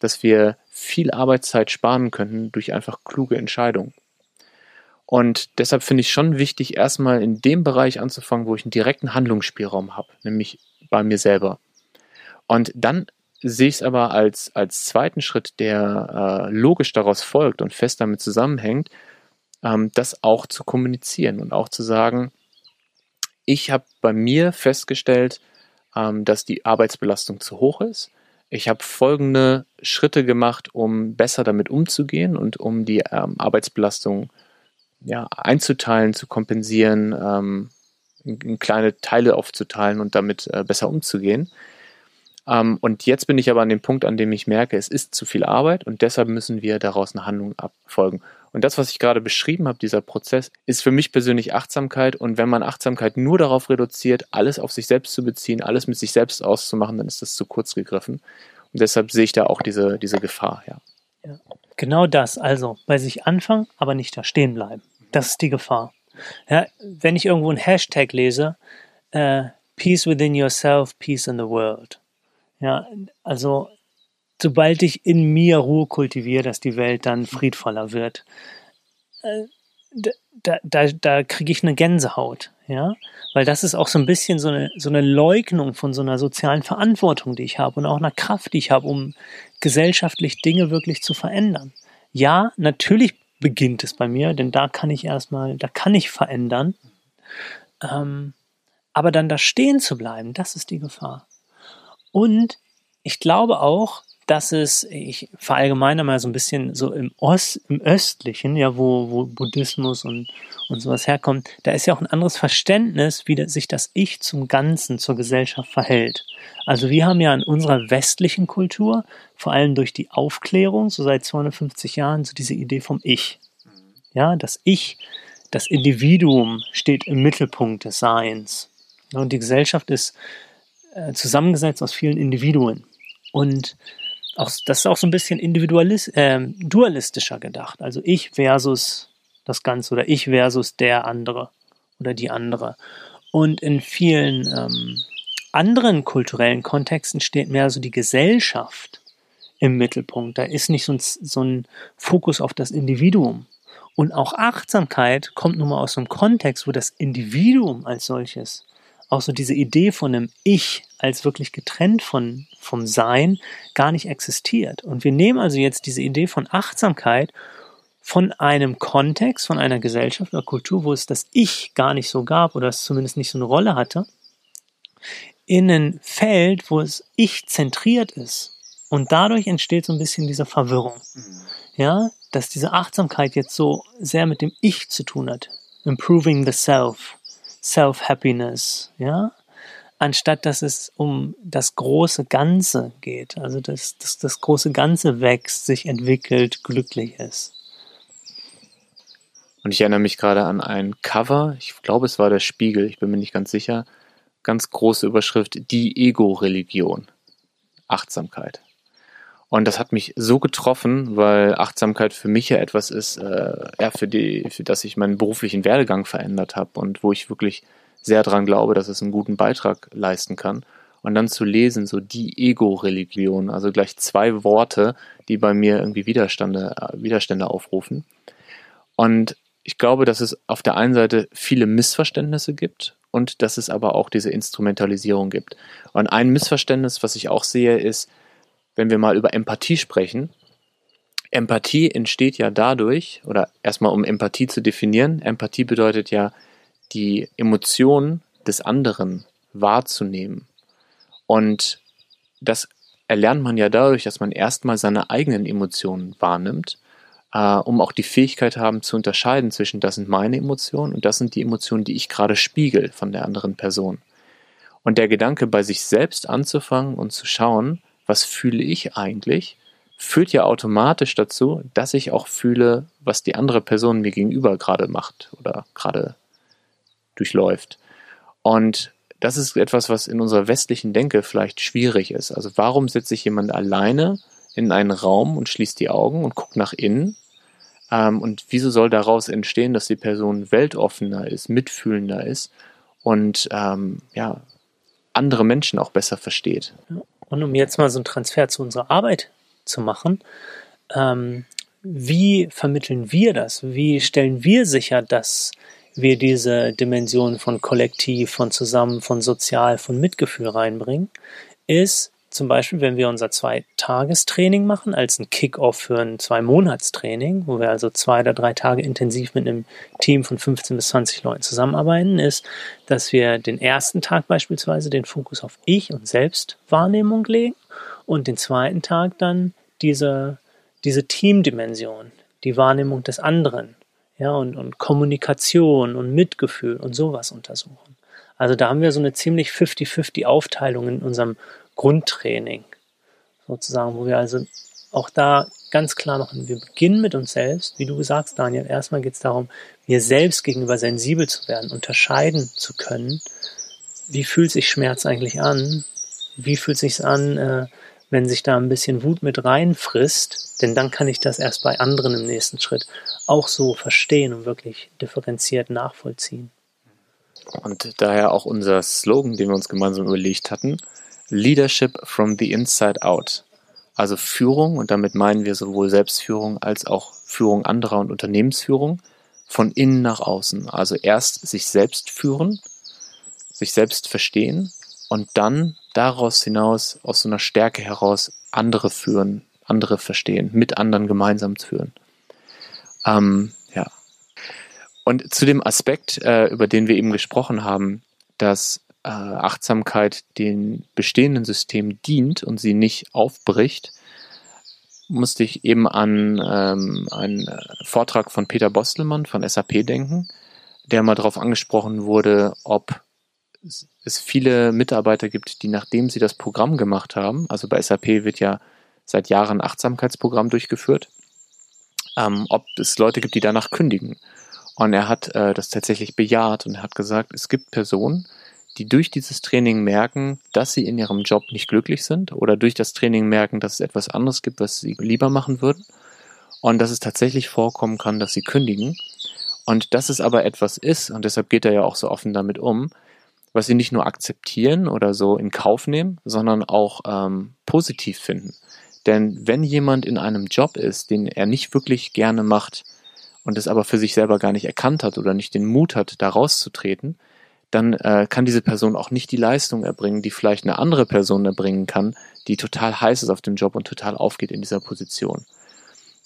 [SPEAKER 1] dass wir viel Arbeitszeit sparen könnten durch einfach kluge Entscheidungen. Und deshalb finde ich schon wichtig, erstmal in dem Bereich anzufangen, wo ich einen direkten Handlungsspielraum habe, nämlich bei mir selber. Und dann sehe ich es aber als, als zweiten Schritt, der äh, logisch daraus folgt und fest damit zusammenhängt, ähm, das auch zu kommunizieren und auch zu sagen, ich habe bei mir festgestellt, ähm, dass die Arbeitsbelastung zu hoch ist. Ich habe folgende Schritte gemacht, um besser damit umzugehen und um die ähm, Arbeitsbelastung ja, einzuteilen, zu kompensieren, ähm, in kleine Teile aufzuteilen und damit äh, besser umzugehen. Ähm, und jetzt bin ich aber an dem Punkt, an dem ich merke, es ist zu viel Arbeit und deshalb müssen wir daraus eine Handlung abfolgen. Und das, was ich gerade beschrieben habe, dieser Prozess, ist für mich persönlich Achtsamkeit. Und wenn man Achtsamkeit nur darauf reduziert, alles auf sich selbst zu beziehen, alles mit sich selbst auszumachen, dann ist das zu kurz gegriffen. Und deshalb sehe ich da auch diese, diese Gefahr, ja.
[SPEAKER 2] ja. Genau das. Also bei sich anfangen, aber nicht da stehen bleiben. Das ist die Gefahr. Ja, wenn ich irgendwo ein Hashtag lese, äh, Peace within yourself, peace in the world. Ja, also sobald ich in mir Ruhe kultiviere, dass die Welt dann friedvoller wird, äh, da, da, da kriege ich eine Gänsehaut, ja, weil das ist auch so ein bisschen so eine, so eine Leugnung von so einer sozialen Verantwortung, die ich habe und auch einer Kraft, die ich habe, um gesellschaftlich Dinge wirklich zu verändern. Ja, natürlich beginnt es bei mir, denn da kann ich erstmal, da kann ich verändern. Ähm, aber dann da stehen zu bleiben, das ist die Gefahr. Und ich glaube auch, dass es, ich verallgemeine mal so ein bisschen so im, Ost, im Östlichen, ja, wo, wo Buddhismus und, und sowas herkommt, da ist ja auch ein anderes Verständnis, wie sich das Ich zum Ganzen, zur Gesellschaft verhält. Also wir haben ja in unserer westlichen Kultur, vor allem durch die Aufklärung, so seit 250 Jahren, so diese Idee vom Ich. Ja, das Ich, das Individuum steht im Mittelpunkt des Seins. Und die Gesellschaft ist äh, zusammengesetzt aus vielen Individuen. Und auch, das ist auch so ein bisschen individualis äh, dualistischer gedacht. Also ich versus das Ganze oder ich versus der andere oder die andere. Und in vielen ähm, anderen kulturellen Kontexten steht mehr so die Gesellschaft im Mittelpunkt. Da ist nicht so ein, so ein Fokus auf das Individuum. Und auch Achtsamkeit kommt nun mal aus einem Kontext, wo das Individuum als solches auch so diese Idee von einem Ich als wirklich getrennt von, vom Sein gar nicht existiert. Und wir nehmen also jetzt diese Idee von Achtsamkeit von einem Kontext, von einer Gesellschaft oder Kultur, wo es das Ich gar nicht so gab oder es zumindest nicht so eine Rolle hatte, in ein Feld, wo es Ich zentriert ist. Und dadurch entsteht so ein bisschen diese Verwirrung. Mhm. Ja, dass diese Achtsamkeit jetzt so sehr mit dem Ich zu tun hat. Improving the Self. Self-Happiness, ja, anstatt dass es um das große Ganze geht, also dass, dass das große Ganze wächst, sich entwickelt, glücklich ist.
[SPEAKER 1] Und ich erinnere mich gerade an ein Cover, ich glaube es war der Spiegel, ich bin mir nicht ganz sicher, ganz große Überschrift, die Ego-Religion, Achtsamkeit. Und das hat mich so getroffen, weil Achtsamkeit für mich ja etwas ist, äh, ja, für, die, für das ich meinen beruflichen Werdegang verändert habe und wo ich wirklich sehr daran glaube, dass es einen guten Beitrag leisten kann. Und dann zu lesen, so die Ego-Religion, also gleich zwei Worte, die bei mir irgendwie Widerstände, äh, Widerstände aufrufen. Und ich glaube, dass es auf der einen Seite viele Missverständnisse gibt und dass es aber auch diese Instrumentalisierung gibt. Und ein Missverständnis, was ich auch sehe, ist, wenn wir mal über Empathie sprechen, Empathie entsteht ja dadurch, oder erstmal um Empathie zu definieren, Empathie bedeutet ja, die Emotionen des anderen wahrzunehmen. Und das erlernt man ja dadurch, dass man erstmal seine eigenen Emotionen wahrnimmt, äh, um auch die Fähigkeit haben zu unterscheiden zwischen das sind meine Emotionen und das sind die Emotionen, die ich gerade spiegel von der anderen Person. Und der Gedanke, bei sich selbst anzufangen und zu schauen, was fühle ich eigentlich, führt ja automatisch dazu, dass ich auch fühle, was die andere Person mir gegenüber gerade macht oder gerade durchläuft. Und das ist etwas, was in unserer westlichen Denke vielleicht schwierig ist. Also warum setzt sich jemand alleine in einen Raum und schließt die Augen und guckt nach innen? Ähm, und wieso soll daraus entstehen, dass die Person weltoffener ist, mitfühlender ist und ähm, ja, andere Menschen auch besser versteht?
[SPEAKER 2] Und um jetzt mal so einen Transfer zu unserer Arbeit zu machen, ähm, wie vermitteln wir das? Wie stellen wir sicher, dass wir diese Dimension von Kollektiv, von Zusammen, von Sozial, von Mitgefühl reinbringen? Ist zum Beispiel, wenn wir unser Zwei-Tagestraining machen, als ein Kick-Off für ein Zwei-Monats-Training, wo wir also zwei oder drei Tage intensiv mit einem Team von 15 bis 20 Leuten zusammenarbeiten, ist, dass wir den ersten Tag beispielsweise den Fokus auf Ich- und Selbstwahrnehmung legen und den zweiten Tag dann diese, diese Teamdimension, die Wahrnehmung des anderen, ja, und, und Kommunikation und Mitgefühl und sowas untersuchen. Also da haben wir so eine ziemlich 50-50 Aufteilung in unserem Grundtraining sozusagen, wo wir also auch da ganz klar machen, wir beginnen mit uns selbst. Wie du gesagt hast, Daniel, erstmal geht es darum, mir selbst gegenüber sensibel zu werden, unterscheiden zu können, wie fühlt sich Schmerz eigentlich an? Wie fühlt sich an, äh, wenn sich da ein bisschen Wut mit reinfrisst? Denn dann kann ich das erst bei anderen im nächsten Schritt auch so verstehen und wirklich differenziert nachvollziehen.
[SPEAKER 1] Und daher auch unser Slogan, den wir uns gemeinsam überlegt hatten, Leadership from the Inside Out. Also Führung, und damit meinen wir sowohl Selbstführung als auch Führung anderer und Unternehmensführung, von innen nach außen. Also erst sich selbst führen, sich selbst verstehen und dann daraus hinaus, aus so einer Stärke heraus, andere führen, andere verstehen, mit anderen gemeinsam führen. Ähm, ja. Und zu dem Aspekt, äh, über den wir eben gesprochen haben, dass äh, Achtsamkeit den bestehenden Systemen dient und sie nicht aufbricht, musste ich eben an ähm, einen Vortrag von Peter Bostelmann von SAP denken, der mal darauf angesprochen wurde, ob es viele Mitarbeiter gibt, die nachdem sie das Programm gemacht haben, also bei SAP wird ja seit Jahren ein Achtsamkeitsprogramm durchgeführt, ähm, ob es Leute gibt, die danach kündigen. Und er hat äh, das tatsächlich bejaht und hat gesagt, es gibt Personen, die durch dieses Training merken, dass sie in ihrem Job nicht glücklich sind oder durch das Training merken, dass es etwas anderes gibt, was sie lieber machen würden und dass es tatsächlich vorkommen kann, dass sie kündigen und dass es aber etwas ist und deshalb geht er ja auch so offen damit um, was sie nicht nur akzeptieren oder so in Kauf nehmen, sondern auch ähm, positiv finden. Denn wenn jemand in einem Job ist, den er nicht wirklich gerne macht und es aber für sich selber gar nicht erkannt hat oder nicht den Mut hat, da rauszutreten, dann äh, kann diese Person auch nicht die Leistung erbringen, die vielleicht eine andere Person erbringen kann, die total heiß ist auf dem Job und total aufgeht in dieser Position.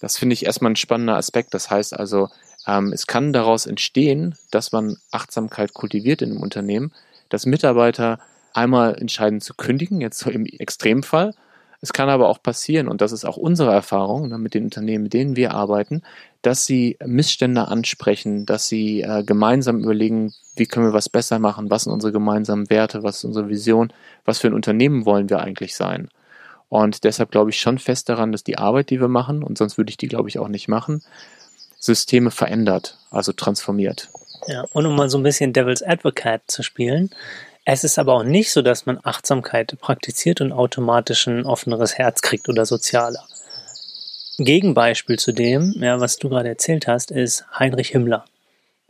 [SPEAKER 1] Das finde ich erstmal ein spannender Aspekt. Das heißt also, ähm, es kann daraus entstehen, dass man Achtsamkeit kultiviert in einem Unternehmen, dass Mitarbeiter einmal entscheiden zu kündigen, jetzt so im Extremfall, es kann aber auch passieren, und das ist auch unsere Erfahrung ne, mit den Unternehmen, mit denen wir arbeiten, dass sie Missstände ansprechen, dass sie äh, gemeinsam überlegen, wie können wir was besser machen, was sind unsere gemeinsamen Werte, was ist unsere Vision, was für ein Unternehmen wollen wir eigentlich sein. Und deshalb glaube ich schon fest daran, dass die Arbeit, die wir machen, und sonst würde ich die, glaube ich, auch nicht machen, Systeme verändert, also transformiert.
[SPEAKER 2] Ja, und um mal so ein bisschen Devil's Advocate zu spielen, es ist aber auch nicht so, dass man Achtsamkeit praktiziert und automatisch ein offeneres Herz kriegt oder sozialer. Gegenbeispiel zu dem, ja, was du gerade erzählt hast, ist Heinrich Himmler.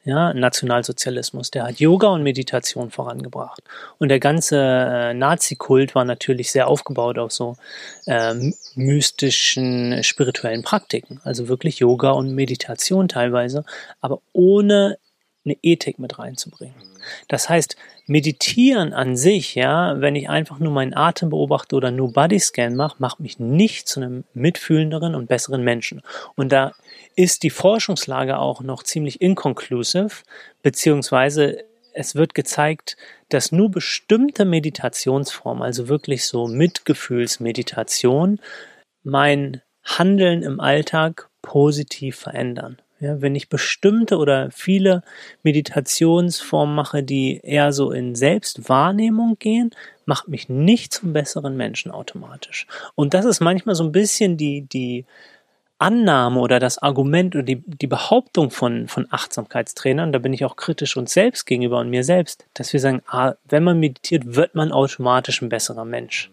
[SPEAKER 2] Ja, Nationalsozialismus. Der hat Yoga und Meditation vorangebracht. Und der ganze äh, Nazi-Kult war natürlich sehr aufgebaut auf so äh, mystischen, spirituellen Praktiken. Also wirklich Yoga und Meditation teilweise, aber ohne eine Ethik mit reinzubringen. Das heißt, meditieren an sich, ja, wenn ich einfach nur meinen Atem beobachte oder nur Bodyscan mache, macht mich nicht zu einem mitfühlenderen und besseren Menschen. Und da ist die Forschungslage auch noch ziemlich inconclusive, beziehungsweise es wird gezeigt, dass nur bestimmte Meditationsformen, also wirklich so Mitgefühlsmeditation, mein Handeln im Alltag positiv verändern. Ja, wenn ich bestimmte oder viele Meditationsformen mache, die eher so in Selbstwahrnehmung gehen, macht mich nicht zum besseren Menschen automatisch. Und das ist manchmal so ein bisschen die, die Annahme oder das Argument oder die, die Behauptung von, von Achtsamkeitstrainern, da bin ich auch kritisch uns selbst gegenüber und mir selbst, dass wir sagen, ah, wenn man meditiert, wird man automatisch ein besserer Mensch.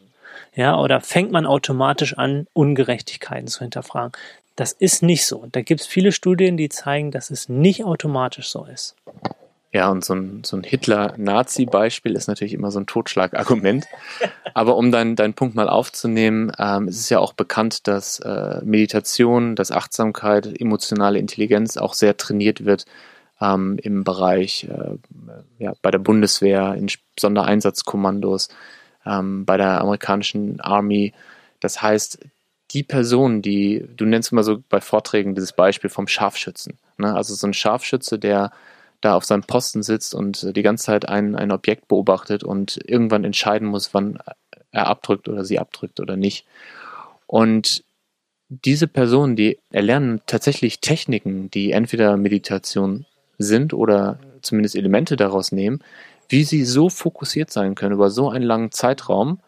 [SPEAKER 2] Ja, oder fängt man automatisch an, Ungerechtigkeiten zu hinterfragen. Das ist nicht so. Da gibt es viele Studien, die zeigen, dass es nicht automatisch so ist.
[SPEAKER 1] Ja, und so ein, so ein Hitler-Nazi-Beispiel ist natürlich immer so ein Totschlagargument. Aber um deinen dein Punkt mal aufzunehmen, ähm, es ist ja auch bekannt, dass äh, Meditation, dass Achtsamkeit, emotionale Intelligenz auch sehr trainiert wird ähm, im Bereich, äh, ja, bei der Bundeswehr, in Sondereinsatzkommandos, ähm, bei der amerikanischen Army. Das heißt, die Person, die, du nennst immer so bei Vorträgen dieses Beispiel vom Scharfschützen. Ne? Also so ein Scharfschütze, der da auf seinem Posten sitzt und die ganze Zeit ein, ein Objekt beobachtet und irgendwann entscheiden muss, wann er abdrückt oder sie abdrückt oder nicht. Und diese Personen, die erlernen tatsächlich Techniken, die entweder Meditation sind oder zumindest Elemente daraus nehmen, wie sie so fokussiert sein können über so einen langen Zeitraum,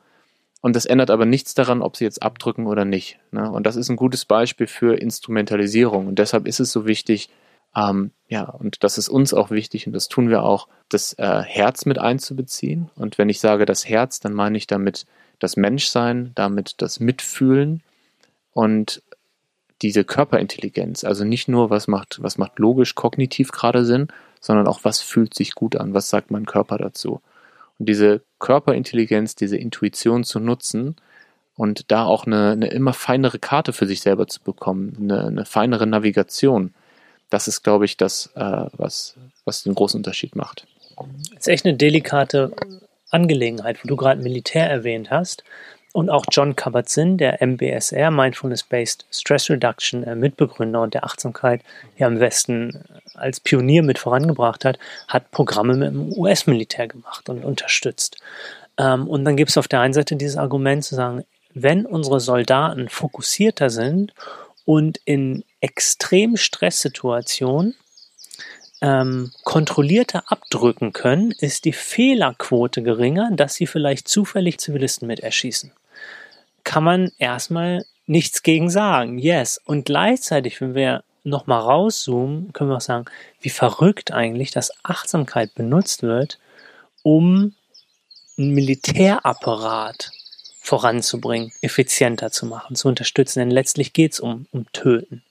[SPEAKER 1] Und das ändert aber nichts daran, ob sie jetzt abdrücken oder nicht. Ne? Und das ist ein gutes Beispiel für Instrumentalisierung. Und deshalb ist es so wichtig, ähm, ja, und das ist uns auch wichtig und das tun wir auch, das äh, Herz mit einzubeziehen. Und wenn ich sage das Herz, dann meine ich damit das Menschsein, damit das Mitfühlen und diese Körperintelligenz. Also nicht nur, was macht, was macht logisch, kognitiv gerade Sinn, sondern auch, was fühlt sich gut an, was sagt mein Körper dazu. Und diese Körperintelligenz, diese Intuition zu nutzen und da auch eine, eine immer feinere Karte für sich selber zu bekommen, eine, eine feinere Navigation, das ist, glaube ich, das, äh, was, was den großen Unterschied macht.
[SPEAKER 2] Das ist echt eine delikate Angelegenheit, wo du gerade Militär erwähnt hast. Und auch John Kabat-Zinn, der MBSR, Mindfulness-Based Stress Reduction, äh, Mitbegründer und der Achtsamkeit hier im Westen als Pionier mit vorangebracht hat, hat Programme mit dem US-Militär gemacht und unterstützt. Ähm, und dann gibt es auf der einen Seite dieses Argument zu sagen, wenn unsere Soldaten fokussierter sind und in extrem Stresssituationen ähm, kontrollierter abdrücken können, ist die Fehlerquote geringer, dass sie vielleicht zufällig Zivilisten mit erschießen. Kann man erstmal nichts gegen sagen, yes. Und gleichzeitig, wenn wir nochmal rauszoomen, können wir auch sagen, wie verrückt eigentlich, dass Achtsamkeit benutzt wird, um einen Militärapparat voranzubringen, effizienter zu machen, zu unterstützen. Denn letztlich geht es um, um Töten.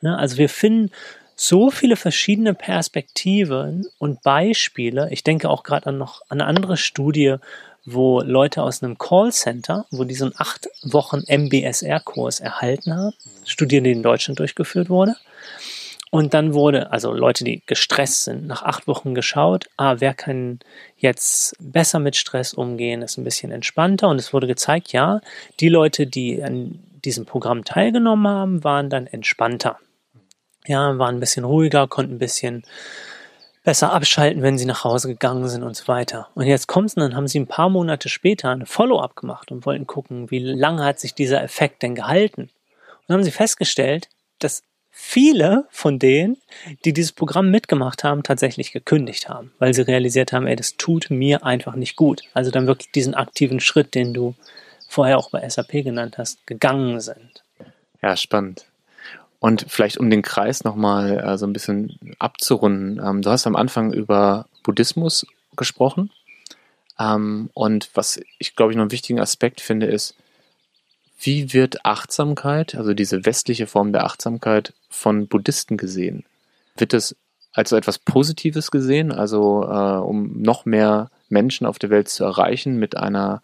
[SPEAKER 2] Ja, also wir finden so viele verschiedene Perspektiven und Beispiele. Ich denke auch gerade an noch an eine andere Studie, wo Leute aus einem Callcenter, wo die so einen acht Wochen MBSR-Kurs erhalten haben, Studie, die in Deutschland durchgeführt wurde. Und dann wurde, also Leute, die gestresst sind, nach acht Wochen geschaut, ah, wer kann jetzt besser mit Stress umgehen, ist ein bisschen entspannter. Und es wurde gezeigt, ja, die Leute, die an diesem Programm teilgenommen haben, waren dann entspannter. Ja, waren ein bisschen ruhiger, konnten ein bisschen besser abschalten, wenn sie nach Hause gegangen sind und so weiter. Und jetzt kommt es und dann haben sie ein paar Monate später eine Follow-up gemacht und wollten gucken, wie lange hat sich dieser Effekt denn gehalten. Und dann haben sie festgestellt, dass viele von denen, die dieses Programm mitgemacht haben, tatsächlich gekündigt haben, weil sie realisiert haben, ey, das tut mir einfach nicht gut. Also dann wirklich diesen aktiven Schritt, den du vorher auch bei SAP genannt hast, gegangen sind.
[SPEAKER 1] Ja, spannend. Und vielleicht um den Kreis nochmal äh, so ein bisschen abzurunden. Ähm, du hast am Anfang über Buddhismus gesprochen. Ähm, und was ich glaube ich noch einen wichtigen Aspekt finde, ist, wie wird Achtsamkeit, also diese westliche Form der Achtsamkeit, von Buddhisten gesehen? Wird es als etwas Positives gesehen, also äh, um noch mehr Menschen auf der Welt zu erreichen mit einer,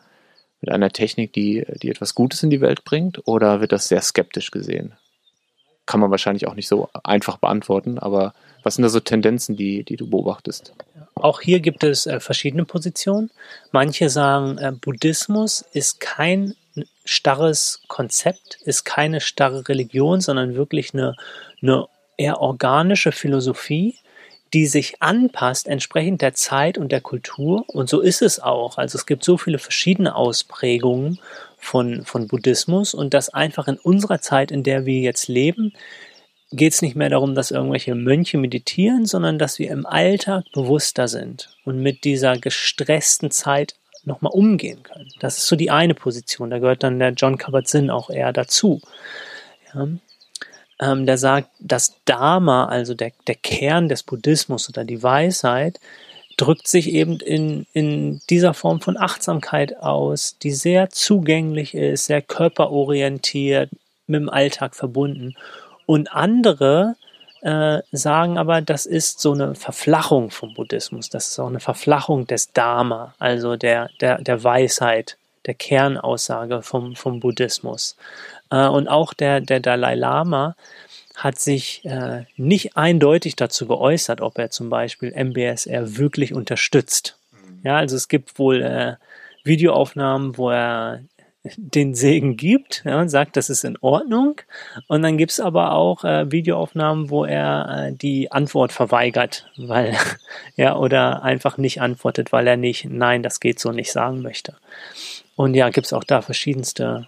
[SPEAKER 1] mit einer Technik, die, die etwas Gutes in die Welt bringt, oder wird das sehr skeptisch gesehen? Kann man wahrscheinlich auch nicht so einfach beantworten, aber was sind da so Tendenzen, die, die du beobachtest?
[SPEAKER 2] Auch hier gibt es äh, verschiedene Positionen. Manche sagen, äh, Buddhismus ist kein starres Konzept, ist keine starre Religion, sondern wirklich eine, eine eher organische Philosophie, die sich anpasst entsprechend der Zeit und der Kultur. Und so ist es auch. Also es gibt so viele verschiedene Ausprägungen von, von Buddhismus und das einfach in unserer Zeit, in der wir jetzt leben, geht es nicht mehr darum, dass irgendwelche Mönche meditieren, sondern dass wir im Alltag bewusster sind und mit dieser gestressten Zeit nochmal umgehen können. Das ist so die eine Position. Da gehört dann der John Kabat-Zinn auch eher dazu. Ja. Ähm, der sagt, das Dharma, also der, der Kern des Buddhismus oder die Weisheit, drückt sich eben in, in dieser Form von Achtsamkeit aus, die sehr zugänglich ist, sehr körperorientiert, mit dem Alltag verbunden. Und andere äh, sagen aber, das ist so eine Verflachung vom Buddhismus. Das ist auch eine Verflachung des Dharma, also der, der, der Weisheit, der Kernaussage vom, vom Buddhismus. Äh, und auch der, der Dalai Lama hat sich äh, nicht eindeutig dazu geäußert, ob er zum Beispiel MBSR wirklich unterstützt. Ja, also es gibt wohl äh, Videoaufnahmen, wo er den Segen gibt ja, und sagt, das ist in Ordnung. Und dann gibt es aber auch äh, Videoaufnahmen, wo er äh, die Antwort verweigert, weil ja, oder einfach nicht antwortet, weil er nicht, nein, das geht so nicht sagen möchte. Und ja, gibt es auch da verschiedenste,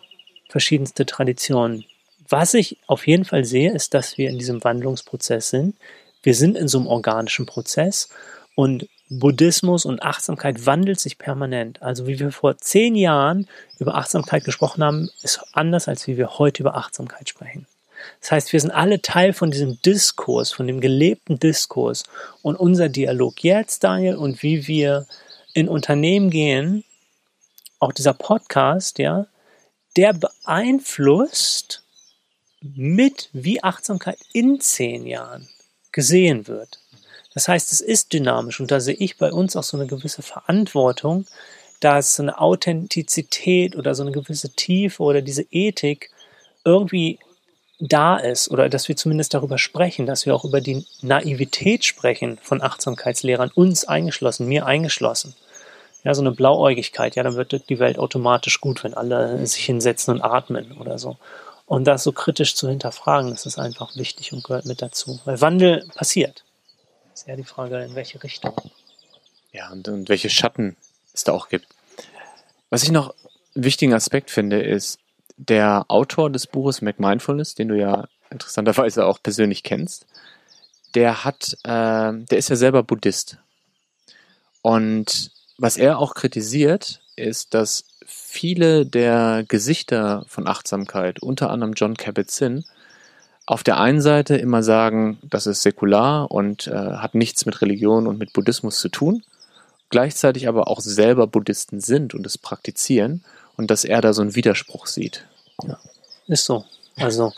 [SPEAKER 2] verschiedenste Traditionen. Was ich auf jeden Fall sehe, ist, dass wir in diesem Wandlungsprozess sind. Wir sind in so einem organischen Prozess und Buddhismus und Achtsamkeit wandelt sich permanent. Also wie wir vor zehn Jahren über Achtsamkeit gesprochen haben, ist anders, als wie wir heute über Achtsamkeit sprechen. Das heißt, wir sind alle Teil von diesem Diskurs, von dem gelebten Diskurs. Und unser Dialog jetzt, Daniel, und wie wir in Unternehmen gehen, auch dieser Podcast, ja, der beeinflusst mit, wie Achtsamkeit in zehn Jahren gesehen wird. Das heißt, es ist dynamisch und da sehe ich bei uns auch so eine gewisse Verantwortung, dass so eine Authentizität oder so eine gewisse Tiefe oder diese Ethik irgendwie da ist oder dass wir zumindest darüber sprechen, dass wir auch über die Naivität sprechen von Achtsamkeitslehrern, uns eingeschlossen, mir eingeschlossen. Ja, so eine Blauäugigkeit, ja, dann wird die Welt automatisch gut, wenn alle sich hinsetzen und atmen oder so. Und das so kritisch zu hinterfragen, das ist einfach wichtig und gehört mit dazu. Weil Wandel passiert. Ist ja die Frage, in welche Richtung.
[SPEAKER 1] Ja, und, und welche Schatten es da auch gibt. Was ich noch einen wichtigen Aspekt finde, ist, der Autor des Buches Mac Mindfulness, den du ja interessanterweise auch persönlich kennst, der hat, äh, der ist ja selber Buddhist. Und was er auch kritisiert, ist, dass viele der Gesichter von Achtsamkeit, unter anderem John Kabat-Zinn, auf der einen Seite immer sagen, das ist säkular und äh, hat nichts mit Religion und mit Buddhismus zu tun, gleichzeitig aber auch selber Buddhisten sind und es praktizieren und dass er da so einen Widerspruch sieht.
[SPEAKER 2] Ja, ist so. Also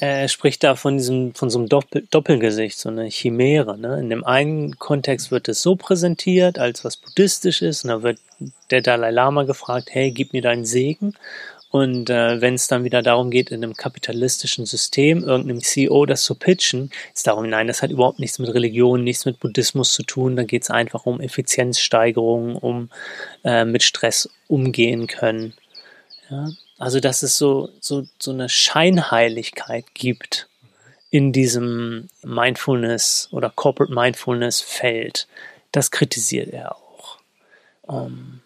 [SPEAKER 2] er spricht da von diesem, von so einem Doppel Doppelgesicht, so eine Chimäre. Ne? In dem einen Kontext wird es so präsentiert, als was buddhistisch ist, und da wird der Dalai Lama gefragt, hey, gib mir deinen Segen. Und äh, wenn es dann wieder darum geht, in einem kapitalistischen System irgendeinem CEO das zu pitchen, ist darum, nein, das hat überhaupt nichts mit Religion, nichts mit Buddhismus zu tun. Da geht es einfach um Effizienzsteigerung, um äh, mit Stress umgehen können. Ja? Also, dass es so, so, so eine Scheinheiligkeit gibt in diesem Mindfulness oder Corporate Mindfulness Feld. Das kritisiert er auch. Um,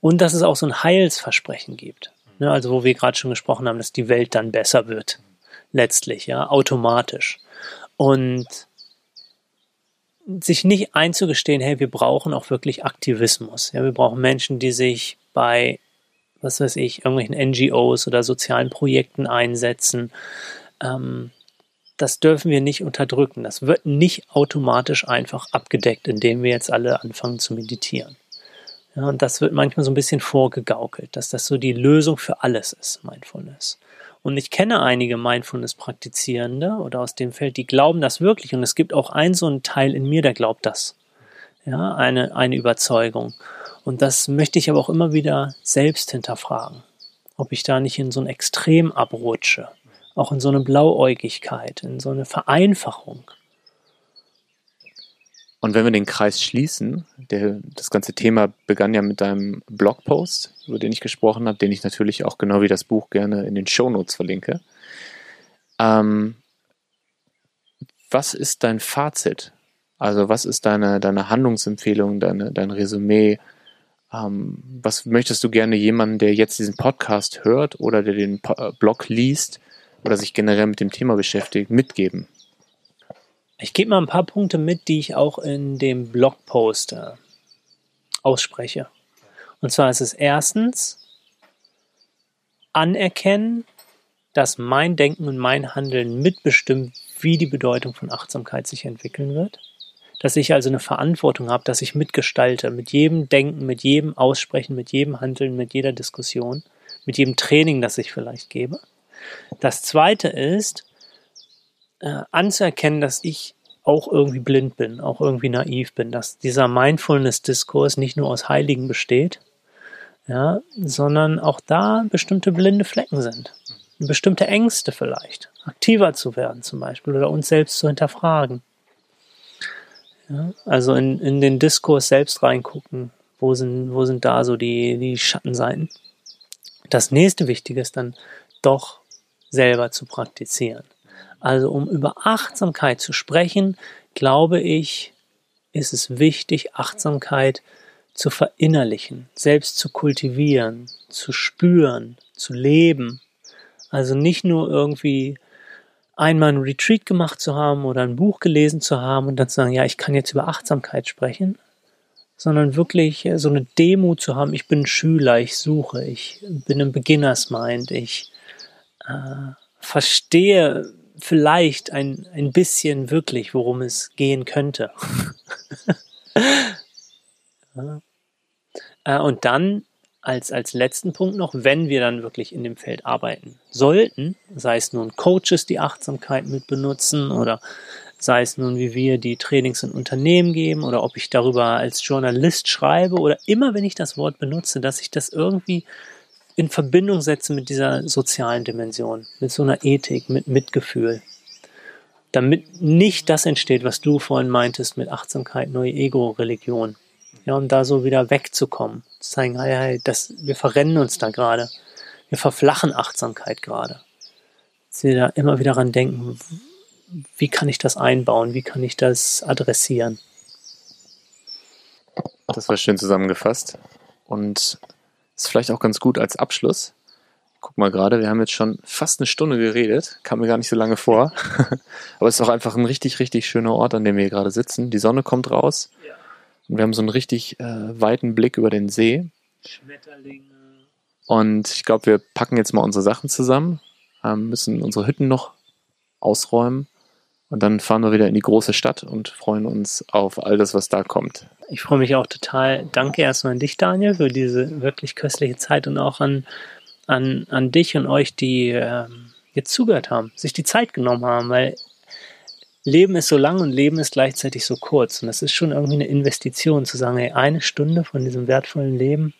[SPEAKER 2] und dass es auch so ein Heilsversprechen gibt. Ne, also wo wir gerade schon gesprochen haben, dass die Welt dann besser wird. Letztlich, ja, automatisch. Und sich nicht einzugestehen, hey, wir brauchen auch wirklich Aktivismus. Ja, wir brauchen Menschen, die sich bei, was weiß ich, irgendwelchen NGOs oder sozialen Projekten einsetzen. Ähm, das dürfen wir nicht unterdrücken. Das wird nicht automatisch einfach abgedeckt, indem wir jetzt alle anfangen zu meditieren. Ja, und das wird manchmal so ein bisschen vorgegaukelt, dass das so die Lösung für alles ist, Mindfulness. Und ich kenne einige Mindfulness-Praktizierende oder aus dem Feld, die glauben das wirklich. Und es gibt auch einen so einen Teil in mir, der glaubt das. Ja, eine, eine Überzeugung. Und das möchte ich aber auch immer wieder selbst hinterfragen. Ob ich da nicht in so ein Extrem abrutsche. Auch in so eine Blauäugigkeit, in so eine Vereinfachung.
[SPEAKER 1] Und wenn wir den Kreis schließen, der, das ganze Thema begann ja mit deinem Blogpost, über den ich gesprochen habe, den ich natürlich auch genau wie das Buch gerne in den Shownotes verlinke. Ähm, was ist dein Fazit? Also was ist deine, deine Handlungsempfehlung, deine, dein Resümee? Ähm, was möchtest du gerne jemandem, der jetzt diesen Podcast hört oder der den Blog liest oder sich generell mit dem Thema beschäftigt, mitgeben?
[SPEAKER 2] Ich gebe mal ein paar Punkte mit, die ich auch in dem Blogpost äh, ausspreche. Und zwar ist es erstens anerkennen, dass mein Denken und mein Handeln mitbestimmt, wie die Bedeutung von Achtsamkeit sich entwickeln wird. Dass ich also eine Verantwortung habe, dass ich mitgestalte, mit jedem Denken, mit jedem Aussprechen, mit jedem Handeln, mit jeder Diskussion, mit jedem Training, das ich vielleicht gebe. Das zweite ist, äh, anzuerkennen, dass ich auch irgendwie blind bin, auch irgendwie naiv bin, dass dieser Mindfulness-Diskurs nicht nur aus Heiligen besteht, ja, sondern auch da bestimmte blinde Flecken sind. Bestimmte Ängste vielleicht, aktiver zu werden zum Beispiel oder uns selbst zu hinterfragen. Ja, also in, in den Diskurs selbst reingucken, wo sind, wo sind da so die, die Schattenseiten. Das nächste Wichtige ist dann doch selber zu praktizieren. Also um über Achtsamkeit zu sprechen, glaube ich, ist es wichtig, Achtsamkeit zu verinnerlichen, selbst zu kultivieren, zu spüren, zu leben. Also nicht nur irgendwie einmal ein Retreat gemacht zu haben oder ein Buch gelesen zu haben und dann zu sagen, ja, ich kann jetzt über Achtsamkeit sprechen, sondern wirklich äh, so eine Demo zu haben, ich bin Schüler, ich suche, ich bin im Beginners Mind, ich äh, verstehe vielleicht ein, ein bisschen wirklich, worum es gehen könnte. ja. äh, und dann als, als letzten Punkt noch, wenn wir dann wirklich in dem Feld arbeiten sollten, sei es nun Coaches, die Achtsamkeit mit benutzen oder sei es nun, wie wir die Trainings in Unternehmen geben oder ob ich darüber als Journalist schreibe oder immer, wenn ich das Wort benutze, dass ich das irgendwie in Verbindung setze mit dieser sozialen Dimension, mit so einer Ethik, mit Mitgefühl. Damit nicht das entsteht, was du vorhin meintest mit Achtsamkeit, neue Ego-Religion. Ja, um da so wieder wegzukommen. Zu zeigen, hey, hey, das, wir verrennen uns da gerade. Wir verflachen Achtsamkeit gerade. Dass wir da immer wieder dran denken, wie kann ich das einbauen, wie kann ich das adressieren.
[SPEAKER 1] Das war schön zusammengefasst und ist vielleicht auch ganz gut als Abschluss. Guck mal gerade, wir haben jetzt schon fast eine Stunde geredet, kam mir gar nicht so lange vor. Aber es ist auch einfach ein richtig, richtig schöner Ort, an dem wir hier gerade sitzen. Die Sonne kommt raus und wir haben so einen richtig äh, weiten Blick über den See. Schmetterlinge. Und ich glaube, wir packen jetzt mal unsere Sachen zusammen, ähm, müssen unsere Hütten noch ausräumen und dann fahren wir wieder in die große Stadt und freuen uns auf all das, was da kommt.
[SPEAKER 2] Ich freue mich auch total. Danke erstmal an dich, Daniel, für diese wirklich köstliche Zeit und auch an, an, an dich und euch, die ähm, jetzt zugehört haben, sich die Zeit genommen haben, weil Leben ist so lang und Leben ist gleichzeitig so kurz. Und das ist schon irgendwie eine Investition, zu sagen, hey, eine Stunde von diesem wertvollen Leben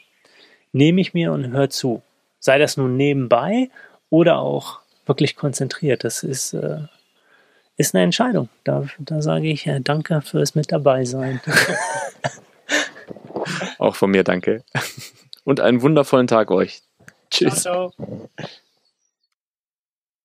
[SPEAKER 2] nehme ich mir und hör zu. Sei das nun nebenbei oder auch wirklich konzentriert. Das ist äh, ist eine Entscheidung. Da, da sage ich äh, danke fürs mit dabei sein.
[SPEAKER 1] Auch von mir danke. Und einen wundervollen Tag euch. Tschüss. Ciao, ciao.